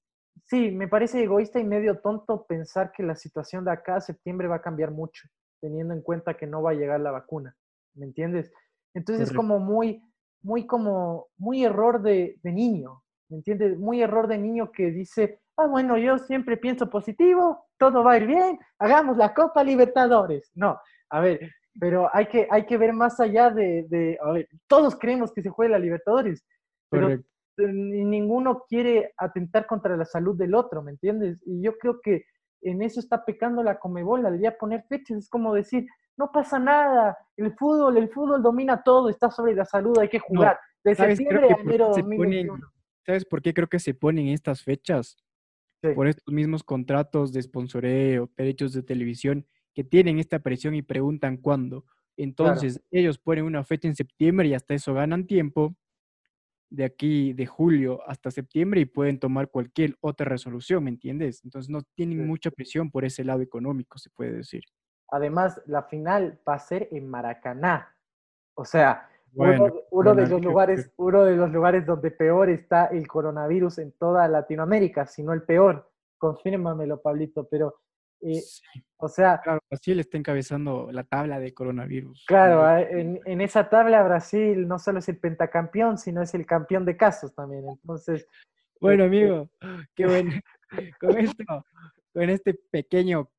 Sí, me parece egoísta y medio tonto pensar que la situación de acá a septiembre va a cambiar mucho, teniendo en cuenta que no va a llegar la vacuna, ¿me entiendes? Entonces es como muy, muy como, muy error de, de niño, ¿me entiendes? Muy error de niño que dice, ah, bueno, yo siempre pienso positivo, todo va a ir bien, hagamos la Copa Libertadores. No, a ver, pero hay que, hay que ver más allá de, a ver, todos creemos que se juegue la Libertadores, pero ninguno quiere atentar contra la salud del otro, ¿me entiendes? Y yo creo que en eso está pecando la Comebol al día poner fechas, es como decir, no pasa nada, el fútbol, el fútbol domina todo, está sobre la salud, hay que jugar. de septiembre a enero 2021 ¿Sabes por qué creo que se ponen estas fechas? Por estos mismos contratos de sponsoreo, derechos de televisión, que tienen esta presión y preguntan cuándo. Entonces, ellos ponen una fecha en septiembre y hasta eso ganan tiempo de aquí, de julio hasta septiembre y pueden tomar cualquier otra resolución, ¿me entiendes? Entonces, no tienen mucha presión por ese lado económico, se puede decir. Además, la final va a ser en Maracaná. O sea, uno, de los lugares, uno de los lugares donde peor está el coronavirus en toda Latinoamérica, si no el peor. Confírmamelo, Pablito, pero eh, o sea... Claro, Brasil está encabezando la tabla de coronavirus. Claro, ah, en, esa tabla Brasil no solo es el pentacampeón, sino es el campeón de casos también. Entonces... Bueno, este amigo, qué bueno. [LAUGHS] con esto, con este pequeño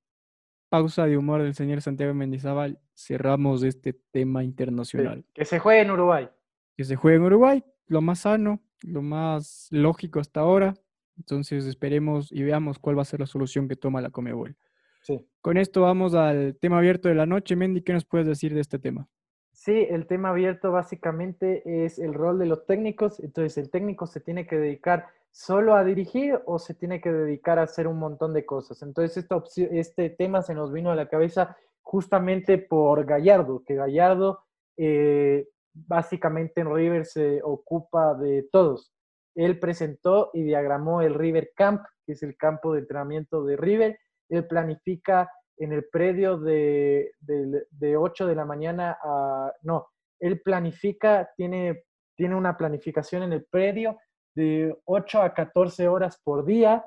pausa de humor del señor Santiago Mendizábal, cerramos este tema internacional. que se juegue en Uruguay. Que se juegue en Uruguay, lo más sano, lo más lógico hasta ahora. Entonces esperemos y veamos cuál va a ser la solución que toma la Comebol. Sí. Con esto vamos al tema abierto de la noche. Mendy, ¿qué nos puedes decir de este tema? Sí, el tema abierto básicamente es el rol de los técnicos. Entonces, el técnico se tiene que dedicar solo a dirigir o se tiene que dedicar a hacer un montón de cosas. Entonces, este tema se nos vino a la cabeza justamente por Gallardo, que Gallardo eh, básicamente en River se ocupa de todos. Él presentó y diagramó el River Camp, que es el campo de entrenamiento de River. Él planifica en el predio de, de, 8 de la mañana a... No, él planifica, tiene, tiene una planificación en el predio de 8 a 14 horas por día.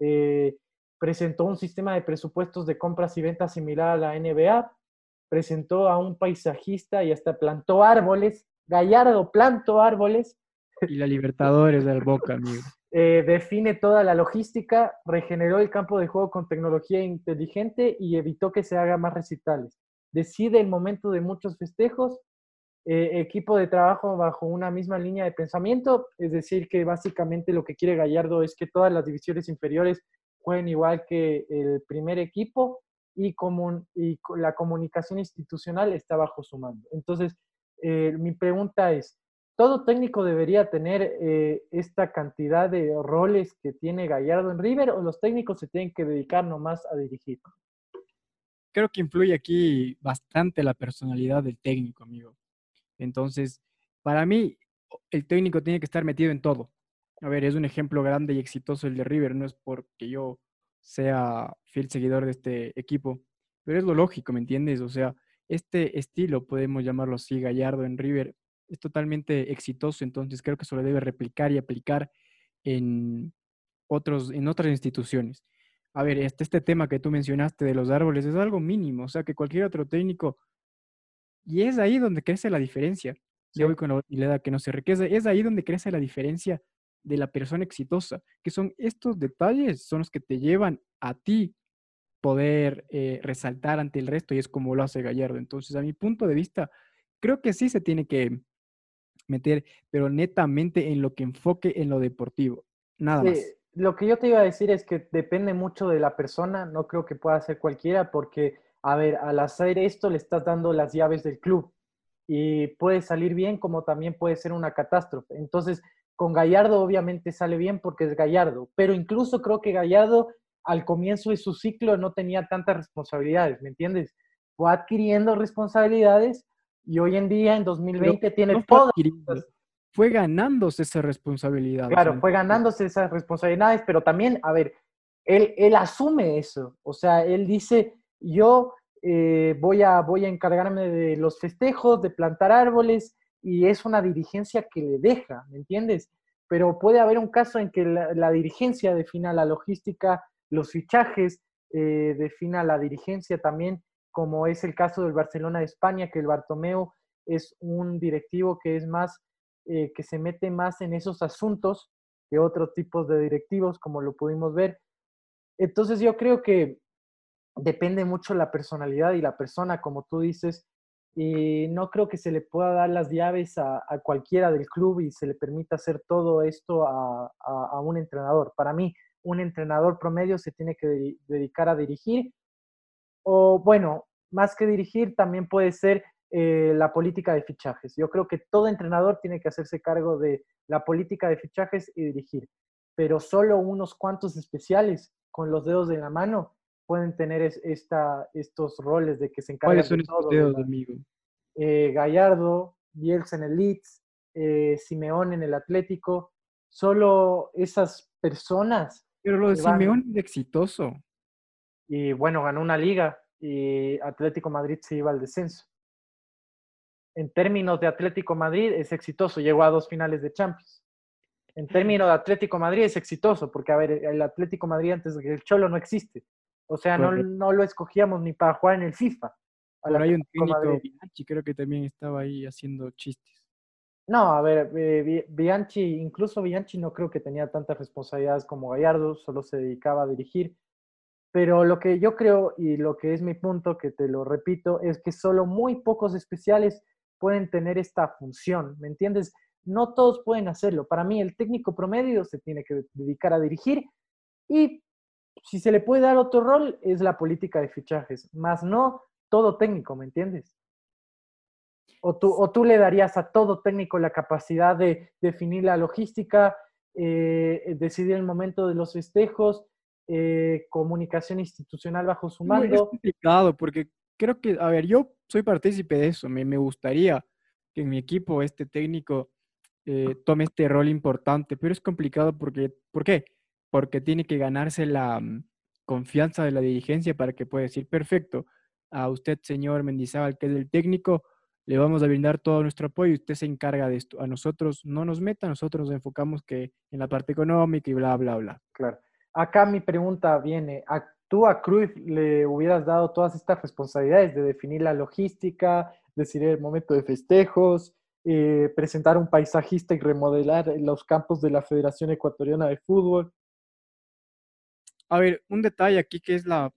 Eh, presentó un sistema de presupuestos de compras y ventas similar a la NBA. Presentó a un paisajista y hasta plantó árboles. Gallardo plantó árboles. Y la Libertadores del Boca, amigo. [LAUGHS] Eh, define toda la logística, regeneró el campo de juego con tecnología inteligente y evitó que se haga más recitales. Decide el momento de muchos festejos, eh, equipo de trabajo bajo una misma línea de pensamiento, es decir, que básicamente lo que quiere Gallardo es que todas las divisiones inferiores jueguen igual que el primer equipo y, la comunicación institucional está bajo su mando. Entonces, eh, mi pregunta es, todo técnico debería tener eh, esta cantidad de roles que tiene Gallardo en River o los técnicos se tienen que dedicar nomás a dirigir? Creo que influye aquí bastante la personalidad del técnico, amigo. Entonces, para mí, el técnico tiene que estar metido en todo. A ver, es un ejemplo grande y exitoso el de River, no es porque yo sea fiel seguidor de este equipo, pero es lo lógico, ¿me entiendes? O sea, este estilo, podemos llamarlo así, Gallardo en River, es totalmente exitoso, entonces creo que se lo debe replicar y aplicar en, otros, en otras instituciones. A ver, este, este tema que tú mencionaste de los árboles es algo mínimo, o sea que cualquier otro técnico, y es ahí donde crece la diferencia. Yo voy con la idea que no se requiere, es ahí donde crece la diferencia de la persona exitosa, que son estos detalles, son los que te llevan a ti poder eh, resaltar ante el resto y es como lo hace Gallardo. Entonces, a mi punto de vista, creo que sí se tiene que meter, pero netamente en lo que enfoque en lo deportivo. Nada más. Lo que yo te iba a decir es que depende mucho de la persona, no creo que pueda ser cualquiera, porque, a ver, al hacer esto le estás dando las llaves del club y puede salir bien como también puede ser una catástrofe. Entonces, con Gallardo obviamente sale bien porque es Gallardo, pero incluso creo que Gallardo al comienzo de su ciclo no tenía tantas responsabilidades, ¿me entiendes? Fue adquiriendo responsabilidades y hoy en día, en 2020, tiene todo. Fue ganándose esa responsabilidad. Claro, fue ganándose esas responsabilidades, pero también, a ver, él, él asume eso. O sea, él dice, yo eh, voy, a, voy a encargarme de los festejos, de plantar árboles, y es una dirigencia que le deja, ¿me entiendes? Pero puede haber un caso en que la, dirigencia defina la logística, los fichajes, eh, defina la dirigencia también como es el caso del Barcelona de España, que el Bartomeu es un directivo que es más, eh, que se mete más en esos asuntos que otros tipos de directivos, como lo pudimos ver. Entonces yo creo que depende mucho la personalidad y la persona, como tú dices, y no creo que se le pueda dar las llaves a, cualquiera del club y se le permita hacer todo esto a, a, un entrenador. Para mí, un entrenador promedio se tiene que dedicar a dirigir o bueno, más que dirigir, también puede ser eh, la política de fichajes. Yo creo que todo entrenador tiene que hacerse cargo de la política de fichajes y dirigir, pero solo unos cuantos especiales con los dedos de la mano pueden tener esta, estos roles de que se encargan ¿Cuáles son estos dedos, amigo? Eh, Gallardo, Bielsa en el Leeds, eh, Simeón en el Atlético, solo esas personas. Pero lo de Simeón es exitoso. Y bueno, ganó una liga y Atlético Madrid se iba al descenso. En términos de Atlético Madrid es exitoso, llegó a dos finales de Champions. En términos de Atlético Madrid es exitoso, porque a ver, el Atlético Madrid antes del Cholo no existe. O sea, no, no, lo escogíamos ni para jugar en el FIFA. Por hay un técnico, Bianchi, creo que también estaba ahí haciendo chistes. No, a ver, eh, Bianchi, incluso Bianchi no creo que tenía tantas responsabilidades como Gallardo, solo se dedicaba a dirigir. Pero lo que yo creo y lo que es mi punto, que te lo repito, es que solo muy pocos especiales pueden tener esta función, ¿me entiendes? No todos pueden hacerlo. Para mí, el técnico promedio se tiene que dedicar a dirigir y si se le puede dar otro rol, es la política de fichajes, más no todo técnico, ¿me entiendes? O tú, o tú le darías a todo técnico la capacidad de definir la logística, eh, decidir el momento de los festejos, eh, comunicación institucional bajo su mando. es complicado porque creo que, a ver, yo soy partícipe de eso, me, me gustaría que en mi equipo este técnico eh, tome este rol importante, pero es complicado porque, ¿por qué? Porque tiene que ganarse la mm, confianza de la dirigencia para que pueda decir, perfecto, a usted, señor Mendizábal, que es el técnico, le vamos a brindar todo nuestro apoyo y usted se encarga de esto. A nosotros no nos meta, nosotros nos enfocamos que en la parte económica y bla, bla, bla. Claro. Acá mi pregunta viene, ¿a, ¿tú a Cruz le hubieras dado todas estas responsabilidades de definir la logística, decidir el momento de festejos, eh, presentar un paisajista y remodelar los campos de la Federación Ecuatoriana de Fútbol? A ver, un detalle aquí que es la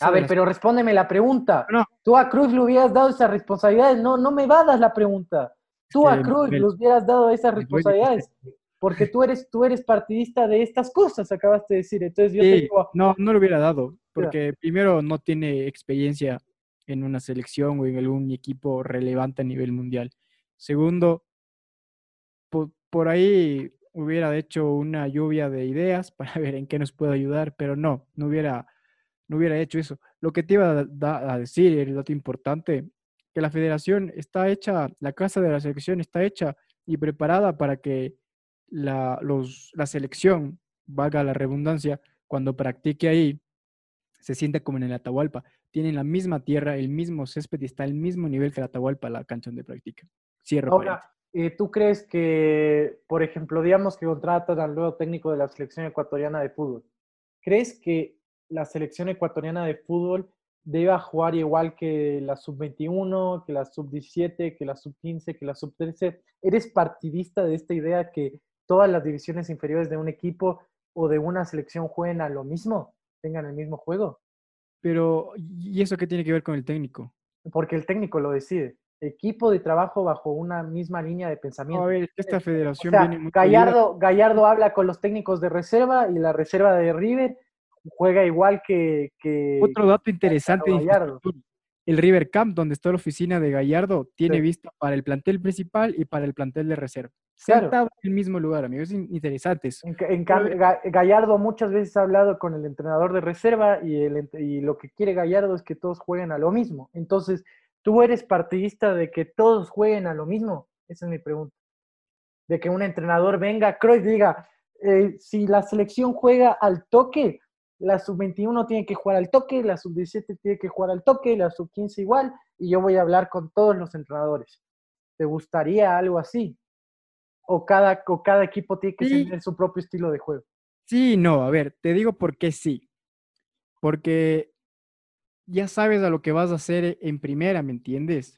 a ver, pero respóndeme la pregunta. Tú a Cruz le hubieras dado esas responsabilidades. No, no me vadas la pregunta. Tú a Cruz le hubieras dado esas responsabilidades. Porque tú eres, tú eres partidista de estas cosas, acabaste de decir. Entonces yo digo, No, no lo hubiera dado. Porque primero no tiene experiencia en una selección o en algún equipo relevante a nivel mundial. Segundo, por ahí hubiera hecho una lluvia de ideas [LAUGHS] para ver en qué nos puede ayudar, pero no, no hubiera no hubiera hecho eso. Lo que te iba a, decir, el dato importante, que la federación está hecha, la casa de la selección está hecha y preparada para que la, los, la selección, valga la redundancia, cuando practique ahí, se sienta como en el Atahualpa. Tienen la misma tierra, el mismo césped y está al mismo nivel que el Atahualpa la cancha donde practica. Cierro. Ahora, ¿tú crees que, por ejemplo, digamos que contratan al nuevo técnico de la selección ecuatoriana de fútbol? ¿Crees que la selección ecuatoriana de fútbol deba jugar igual que la sub-21, que la sub-17, que la sub-15, que la sub-13. ¿Eres partidista de esta idea que todas las divisiones inferiores de un equipo o de una selección jueguen a lo mismo, tengan el mismo juego? Pero, ¿y eso qué tiene que ver con el técnico? Porque el técnico lo decide. Equipo de trabajo bajo una misma línea de pensamiento. a ver, esta federación viene Gallardo, Gallardo habla con los técnicos de reserva y la reserva de River juega igual que... Otro dato interesante. El River Camp, donde está la oficina de Gallardo, tiene vista para el plantel principal y para el plantel de reserva. Sentado en el mismo lugar, amigos. Es interesante eso. En, Gallardo muchas veces ha hablado con el entrenador de reserva y, el, y lo que quiere Gallardo es que todos jueguen a lo mismo. Entonces, ¿tú eres partidista de que todos jueguen a lo mismo? Esa es mi pregunta. De que un entrenador venga, Cruyff diga, eh, si la selección juega al toque, la sub-21 tiene que jugar al toque, la sub-17 tiene que jugar al toque, la sub-15 igual, y yo voy a hablar con todos los entrenadores. ¿Te gustaría algo así? ¿O cada, cada equipo tiene que tener su propio estilo de juego? Sí, no, a ver, te digo por qué sí. Porque ya sabes a lo que vas a hacer en primera, ¿me entiendes?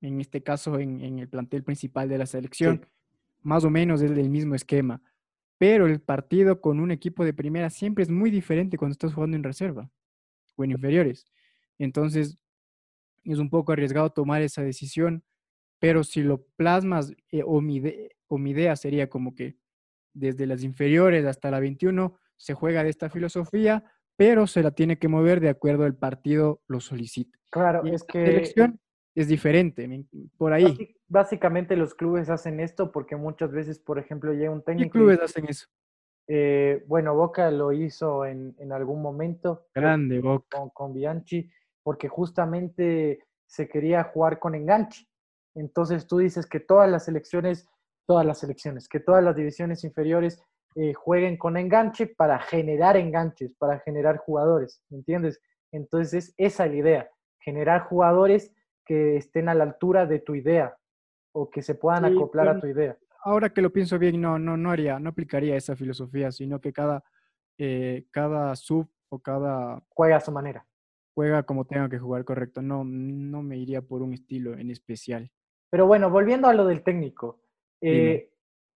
En este caso, en, el plantel principal de la selección, más o menos es del mismo esquema pero el partido con un equipo de primera siempre es muy diferente cuando estás jugando en reserva o en inferiores. Entonces, es un poco arriesgado tomar esa decisión, pero si lo plasmas, eh, o, mi o mi idea sería como que desde las inferiores hasta la 21 se juega de esta filosofía, pero se la tiene que mover de acuerdo al partido lo solicita. Claro, es que es diferente, por ahí. Básicamente los clubes hacen esto porque muchas veces, por ejemplo, llega un técnico... ¿Qué clubes hacen eso? Eh, bueno, Boca lo hizo en, algún momento. Grande Boca. Con, con, Bianchi, porque justamente se quería jugar con enganche. Entonces tú dices que todas las selecciones, todas las selecciones, que todas las divisiones inferiores eh, jueguen con enganche para generar enganches, para generar jugadores, ¿me entiendes? Entonces esa es la idea, generar jugadores que estén a la altura de tu idea o que se puedan acoplar a tu idea. Ahora que lo pienso bien, no, no, no haría, no aplicaría esa filosofía, sino que cada, eh, cada sub o cada... Juega a su manera. Juega como tenga que jugar, correcto. No, no me iría por un estilo en especial. Pero bueno, volviendo a lo del técnico. Eh,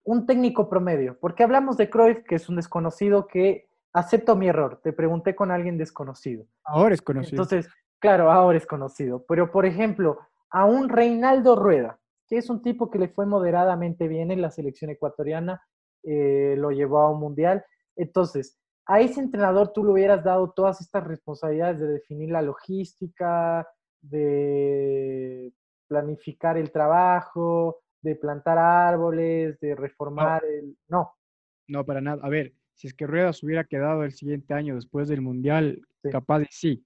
un técnico promedio. Porque hablamos de Cruyff, que es un desconocido que acepto mi error. Te pregunté con alguien desconocido. Ahora es conocido. Entonces, claro, ahora es conocido. Pero, por ejemplo, a un Reinaldo Rueda, que es un tipo que le fue moderadamente bien en la selección ecuatoriana, eh, lo llevó a un mundial. Entonces, a ese entrenador tú le hubieras dado todas estas responsabilidades de definir la logística, de planificar el trabajo, de plantar árboles, de reformar el... No. No, para nada. A ver, si es que Ruedas hubiera quedado el siguiente año después del Mundial, capaz de sí.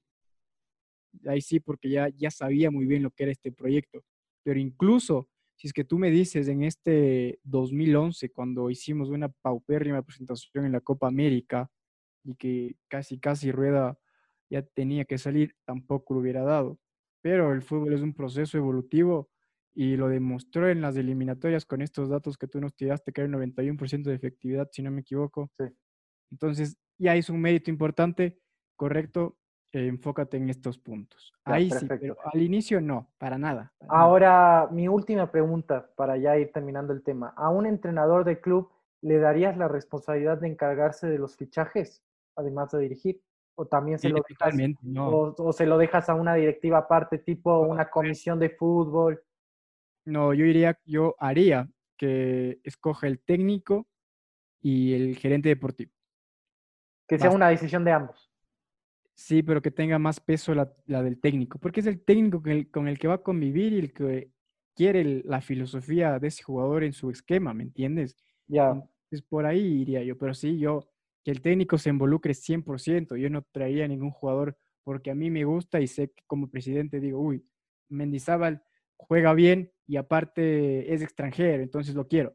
Ahí sí, porque ya, ya sabía muy bien lo que era este proyecto. Pero incluso si es que tú me dices en este 2011, cuando hicimos una paupérrima presentación en la Copa América y que casi, casi Rueda ya tenía que salir, tampoco lo hubiera dado. Pero el fútbol es un proceso evolutivo y lo demostró en las eliminatorias con estos datos que tú nos tiraste, que era el 91% de efectividad, si no me equivoco. Entonces, ya es un mérito importante, correcto, eh, enfócate en estos puntos. Ahí sí, pero al inicio no, para nada. Ahora, mi última pregunta para ya ir terminando el tema. ¿A un entrenador de club le darías la responsabilidad de encargarse de los fichajes, además de dirigir? ¿O también se, lo dejas, o, se lo dejas a una directiva aparte, tipo una comisión de fútbol? No, yo iría, yo haría que escoja el técnico y el gerente deportivo. Que sea una decisión de ambos. Sí, pero que tenga más peso la, del técnico, porque es el técnico con el que va a convivir y el que quiere la filosofía de ese jugador en su esquema, ¿me entiendes? Ya. Es por ahí iría yo, pero sí, yo, que el técnico se involucre 100%, yo no traería ningún jugador porque a mí me gusta y sé que como presidente digo, uy, Mendizábal juega bien y aparte es extranjero, entonces lo quiero.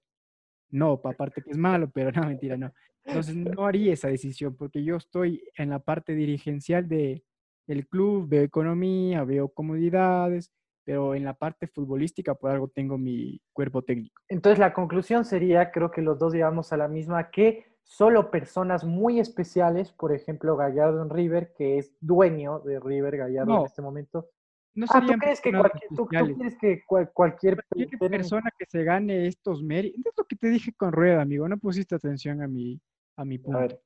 No, aparte que es malo, pero no, mentira, no. Entonces no haría esa decisión porque yo estoy en la parte dirigencial de, del club, veo economía, veo comodidades, pero en la parte futbolística por algo tengo mi cuerpo técnico. Entonces la conclusión sería, creo que los dos llegamos a la misma, que solo personas muy especiales, por ejemplo Gallardo en River, que es dueño de River Gallardo en este momento. No ah, ¿tú crees que, cualquier, tú, quieres que cualquier, persona que se gane estos méritos? Es lo que te dije con Rueda, amigo, no pusiste atención a mi, a mi punto.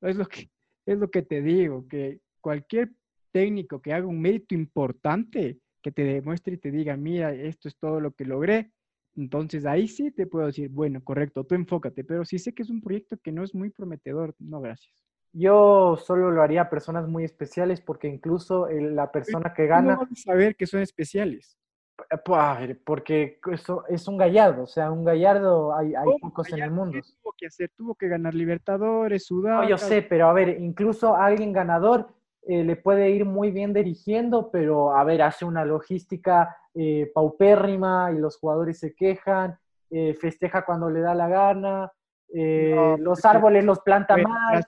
Es lo que, es lo que te digo, que cualquier técnico que haga un mérito importante, que te demuestre y te diga, mira, esto es todo lo que logré, entonces ahí sí te puedo decir, bueno, correcto, tú enfócate, pero si sé que es un proyecto que no es muy prometedor, no, gracias. Yo solo lo haría a personas muy especiales porque incluso la persona que gana... ¿Cómo saber que son especiales? Eh, porque eso es un gallardo, o sea, un gallardo hay, hay pocos en el mundo. tuvo que hacer? Tuvo que ganar Libertadores. No, yo sé, pero a ver, incluso alguien ganador eh, le puede ir muy bien dirigiendo, pero a ver, hace una logística eh, paupérrima y los jugadores se quejan, festeja cuando le da la gana, los árboles los planta mal.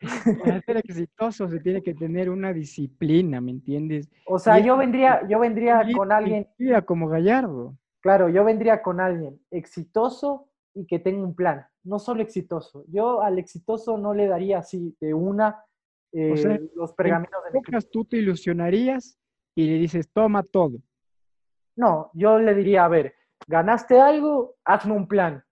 [LAUGHS] Para ser exitoso se tiene que tener una disciplina, ¿me entiendes? O sea, yo vendría, yo vendría con alguien. Como Gallardo. Claro, yo vendría con alguien exitoso y que tenga un plan. No solo exitoso. Yo al exitoso no le daría así de una eh, los pergaminos de mi Tú te ilusionarías y le dices, toma todo. No, yo le diría, a ver, ganaste algo, hazme un plan.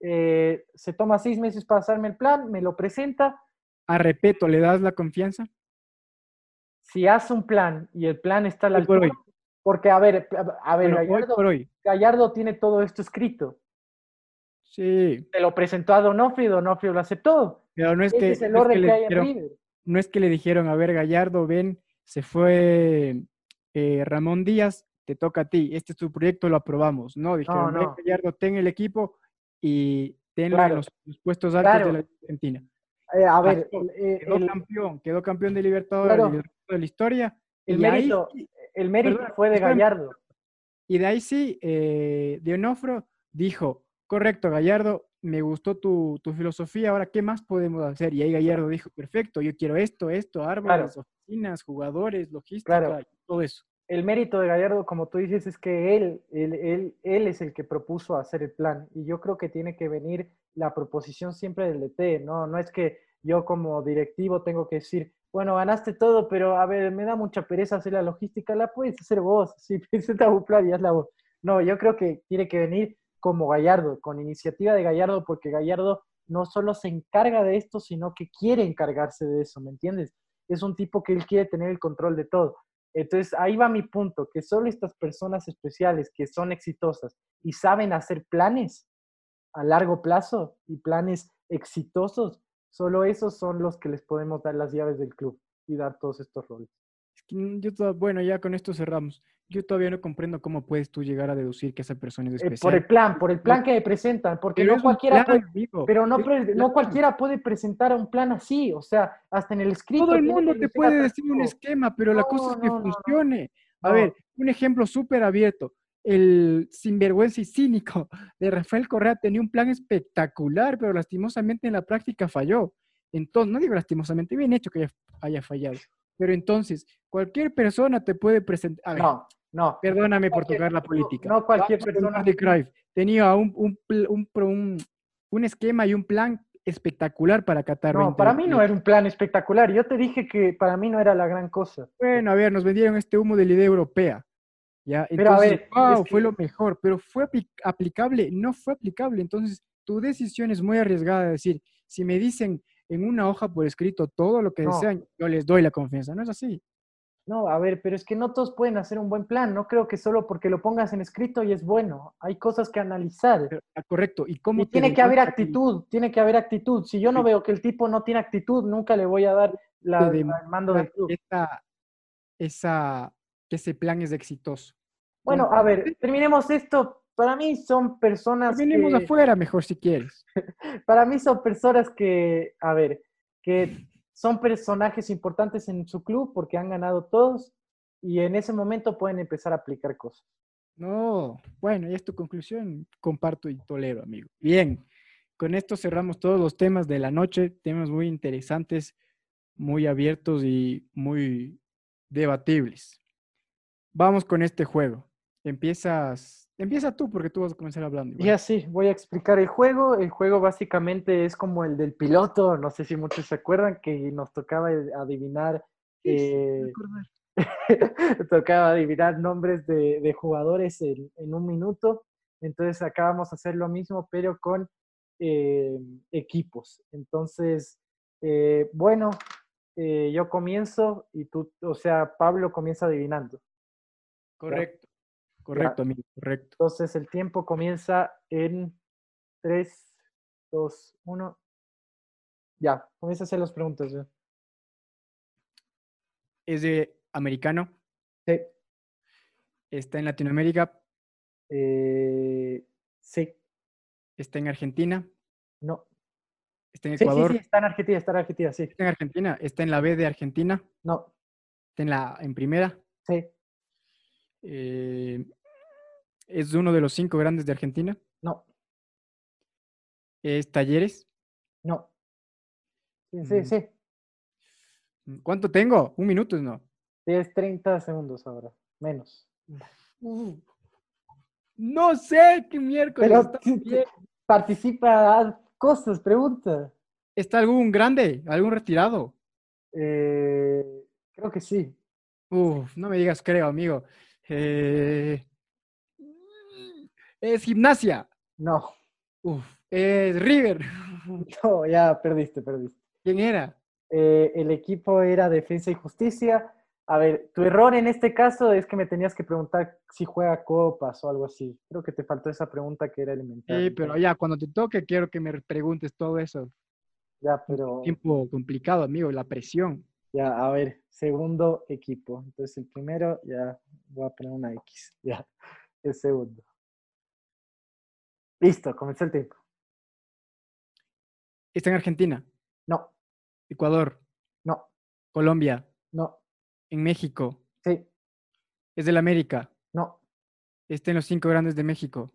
Eh, se toma seis meses para hacerme el plan, me lo presenta a Repeto, ¿le das la confianza? Si hace un plan y el plan está a la altura, porque a ver, a ver, Gallardo, tiene todo esto escrito. Sí. Se lo presentó a Donofrio y Donofrio lo aceptó. Pero no es que, no es que, le dijeron, a ver, Gallardo, ven, se fue eh, Ramón Díaz, te toca a ti, este es tu proyecto, lo aprobamos. No, dijeron, No, "Ven, no. Gallardo, ten el equipo y tenlo Claro. en los, los puestos altos Claro. de la Argentina. Eh, a ver, Pasó, eh, Quedó el, campeón, quedó campeón de Libertadores Claro. de la historia. el ahí mérito, el mérito perdón, fue de. Gallardo. Y de ahí sí, eh, Dionofro dijo, correcto, Gallardo, me gustó tu, tu filosofía, ahora, ¿qué más podemos hacer? Y ahí Gallardo dijo, perfecto, yo quiero esto, esto, árboles, oficinas, jugadores, logística, todo eso. El mérito de Gallardo, como tú dices, es que él, es el que propuso hacer el plan. Y yo creo que tiene que venir la proposición siempre del DT, ¿no? No es que yo como directivo tengo que decir, bueno, ganaste todo, pero a ver, me da mucha pereza hacer la logística, la puedes hacer vos. [LAUGHS] Si presenta un plan y hazla vos. No, yo creo que tiene que venir como Gallardo, con iniciativa de Gallardo, porque Gallardo no solo se encarga de esto, sino que quiere encargarse de eso, ¿me entiendes? Es un tipo que él quiere tener el control de todo. Entonces, ahí va mi punto, que solo estas personas especiales que son exitosas y saben hacer planes a largo plazo y planes exitosos, solo esos son los que les podemos dar las llaves del club y dar todos estos roles. Mm, bueno, ya con esto cerramos. Yo todavía no comprendo cómo puedes tú llegar a deducir que esa persona es Eh, especial. por el plan, por el plan que presentan, porque Pero no cualquiera plan, puede, amigo, pero no, no cualquiera puede presentar un plan así, o sea, hasta en el escrito. Todo el mundo te puede decir un esquema, pero la cosa es que no, funcione. A ver, un ejemplo súper abierto. El sinvergüenza y cínico de Rafael Correa tenía un plan espectacular, pero lastimosamente en la práctica falló. Entonces, no digo lastimosamente, bien hecho que haya, haya fallado. Pero entonces, cualquier persona te puede presentar. A ver, No, no. perdóname por cualquier- tocar la no- política. no cualquier Vamos con persona- Jordi Cruyff. Tenía un, un, un un- esquema y un plan espectacular para Qatar. No, para mí no 2022. era un plan espectacular. Yo te dije que para mí no era la gran cosa. Bueno, a ver, nos vendieron este humo de la idea europea. ¿ya? Pero, a Entonces, ver, wow, es fue que- lo mejor, pero fue apli- aplicable, no fue aplicable. Entonces, tu decisión es muy arriesgada de decir, si me dicen en una hoja por escrito todo lo que No. desean, yo les doy la confianza. No es así. No, a ver, pero es que no todos pueden hacer un buen plan. No creo que solo porque lo pongas en escrito y es bueno. Hay cosas que analizar. Pero, ah, correcto. ¿Y cómo Y tiene que haber actitud, tiene que haber actitud. Si yo no Sí. veo que el tipo no tiene actitud, nunca le voy a dar la, el mando del club. esa, esa, que ese plan es exitoso? Bueno, a ver, terminemos esto. Para mí son personas Venimos que, afuera mejor si quieres. [LAUGHS] para mí son personas que, a ver, que son personajes importantes en su club porque han ganado todos y en ese momento pueden empezar a aplicar cosas. No, bueno, y es tu conclusión, comparto y tolero, amigo. Bien, con esto cerramos todos los temas de la noche, temas muy interesantes, muy abiertos y muy debatibles. Vamos con este juego. Empiezas, empieza tú porque tú vas a comenzar hablando. igual. Y así, voy a explicar el juego. El juego básicamente es como el del piloto, no sé si muchos se acuerdan, que nos tocaba adivinar, Sí, sí, eh, [LAUGHS] tocaba adivinar nombres de, de jugadores en, en un minuto. Entonces acá vamos a hacer lo mismo, pero con eh, equipos. Entonces, eh, bueno, yo comienzo y tú, o sea, Pablo comienza adivinando. Correcto, correcto, amigo, correcto. Entonces el tiempo comienza en 3, 2, 1. Ya, comienza a hacer las preguntas. Es de americano, Sí. está en Latinoamérica, Eh, sí. está en Argentina, No. está en Sí, sí, Ecuador, sí, está en Argentina, está en Argentina, sí. está en Argentina, está en la B de Argentina, No. está en la en primera. Sí. eh, es uno de los cinco grandes de Argentina. No. Es Talleres. No. Sí, sí, Mm. sí. ¿Cuánto tengo? Un minuto, ¿no? Tienes 30 segundos ahora. Menos. No sé qué miércoles. Pero participa, haz cosas, pregunta. ¿Está algún grande? ¿Algún retirado? Eh, creo que sí. Uf, no me digas creo, amigo. Eh, es gimnasia. No. Uf, es River. [LAUGHS] No, ya perdiste, perdiste. ¿Quién era? Eh, el equipo era Defensa y Justicia. A ver, tu error en este caso es que me tenías que preguntar si juega copas o algo así. Creo que te faltó esa pregunta que era elemental. Sí, pero ya cuando te toque quiero que me preguntes todo eso. Ya, pero Tiempo complicado, amigo, la presión. Ya, a ver, segundo equipo. Entonces el primero, ya voy a poner una X. Ya, el segundo. Listo, comenzó el tiempo. ¿Está en Argentina? No, Ecuador, no, Colombia, no, en México. sí, Es del América. no. Está en los cinco grandes de México.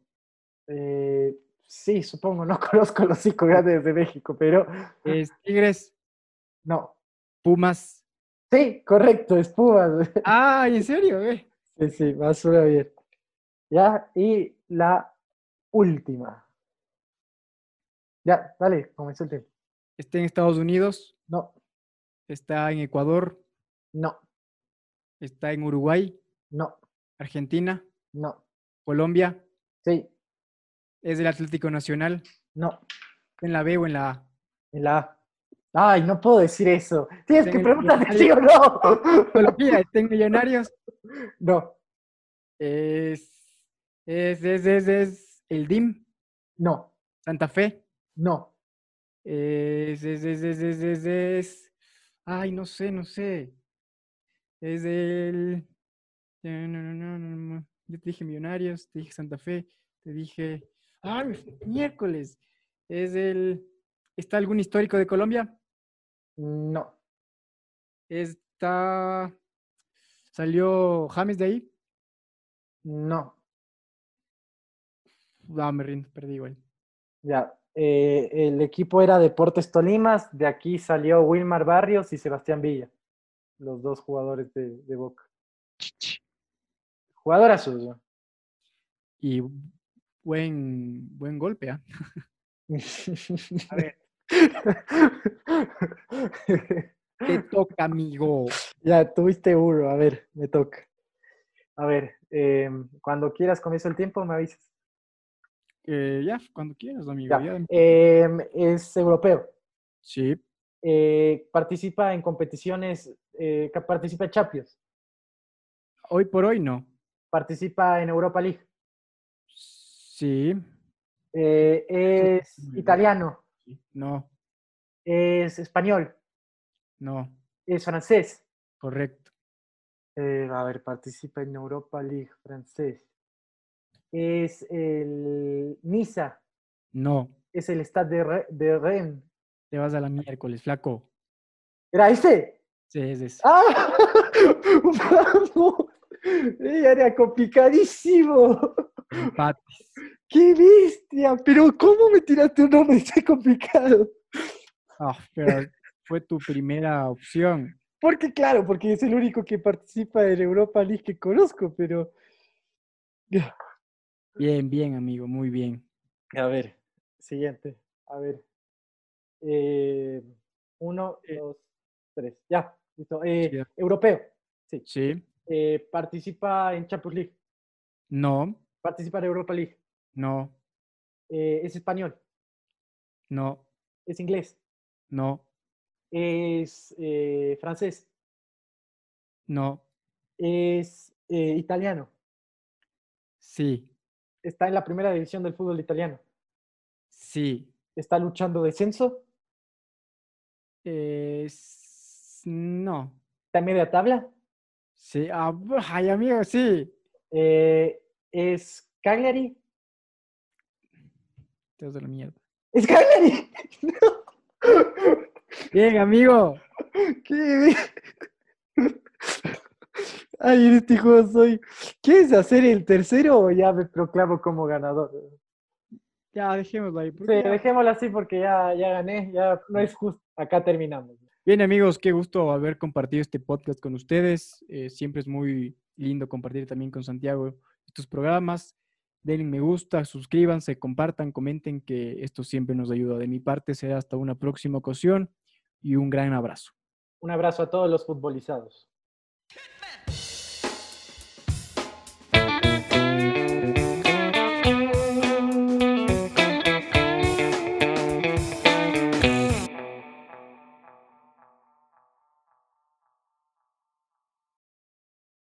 Eh, sí, supongo, no [LAUGHS] conozco los cinco grandes de México, pero Es Tigres, no. Pumas. Sí, correcto, es Pumas. Ah, ¿en serio? eh? Sí, sí, va suena bien. Ya, y la última. Ya, dale, comenzó el tiempo. Está en Estados Unidos, No, está en Ecuador, no, está en Uruguay, no, Argentina, no. Colombia. Sí, Es del Atlético Nacional. no. ¿En la B o en la A? En la A. Ay, no puedo decir eso. Tienes que en el preguntar sí o no. Colombia, está en Millonarios. No, Es, es, es, es, es el DIM, no, Santa Fe. no. Es, es, es, es, es, es, Ay, no sé, no sé. Es el... No, no, no, no, no, no. Yo te dije Millonarios, te dije Santa Fe, te dije... ¡Ay, miércoles! Es el... ¿Está algún histórico de Colombia? No, Está... ¿Salió James de ahí? no. Ah, me rindo, perdí igual. Ya. eh, el equipo era Deportes Tolimas. De aquí salió Wilmar Barrios y Sebastián Villa. Los dos jugadores de, de Boca. Jugadorazos. ¿no? Y buen, buen golpe, ¿ah? [LAUGHS] A ver, te toca, amigo. Ya, tuviste uno. A ver, me toca. A ver, em, cuando quieras comienzo el tiempo, me avisas. Eh, ya, cuando quieras, amigo. Ya. ya. Em, es europeo. Sí, Eh, participa en competiciones, eh, participa en Champions, hoy por hoy no. participa en Europa League. Sí, es italiano, no, es español, no, es francés. correcto. A ver, participa en Europa League, francés. Es el Niza, No, es el Stade de, Re- de Rennes. te vas a la miércoles, flaco. ¿Era ese? Sí, es ese. ¡Ah! [LAUGHS] ¡Vamos! Era complicadísimo. Empates. ¡Qué bestia! Pero ¿cómo me tiraste un nombre tan complicado? Ah, pero fue tu primera opción. Porque claro, porque es el único que participa en Europa League que conozco, pero... Bien, bien, amigo, muy bien. A ver, siguiente. A ver. Eh, uno, Eh. dos, tres. Ya, listo. Eh, Sí, europeo. Sí. Sí, participa en Champions League. no, Participa en Europa League. no, es español. no, Es inglés. no, Es francés. no, Es italiano. sí, Está en la primera división del fútbol italiano. sí. Está luchando descenso. Es... No. Está en media tabla. Sí, ah, ay, amigo, sí. Eh, es Cagliari. Te a la mierda. ¡Es Cagliari! [LAUGHS] Bien, amigo. [LAUGHS] ¿Qué? Ay, en este juego soy. ¿Quieres hacer el tercero o ya me proclamo como ganador? Ya, dejémoslo ahí. Sí, ya- dejémoslo así porque ya, ya gané, ya no es justo. Acá terminamos. Bien, amigos, qué gusto haber compartido este podcast con ustedes. Eh, siempre es muy lindo compartir también con Santiago estos programas. Denle me gusta, suscríbanse, compartan, comenten que esto siempre nos ayuda. De mi parte será hasta una próxima ocasión y un gran abrazo. Un abrazo a todos los futbolizados.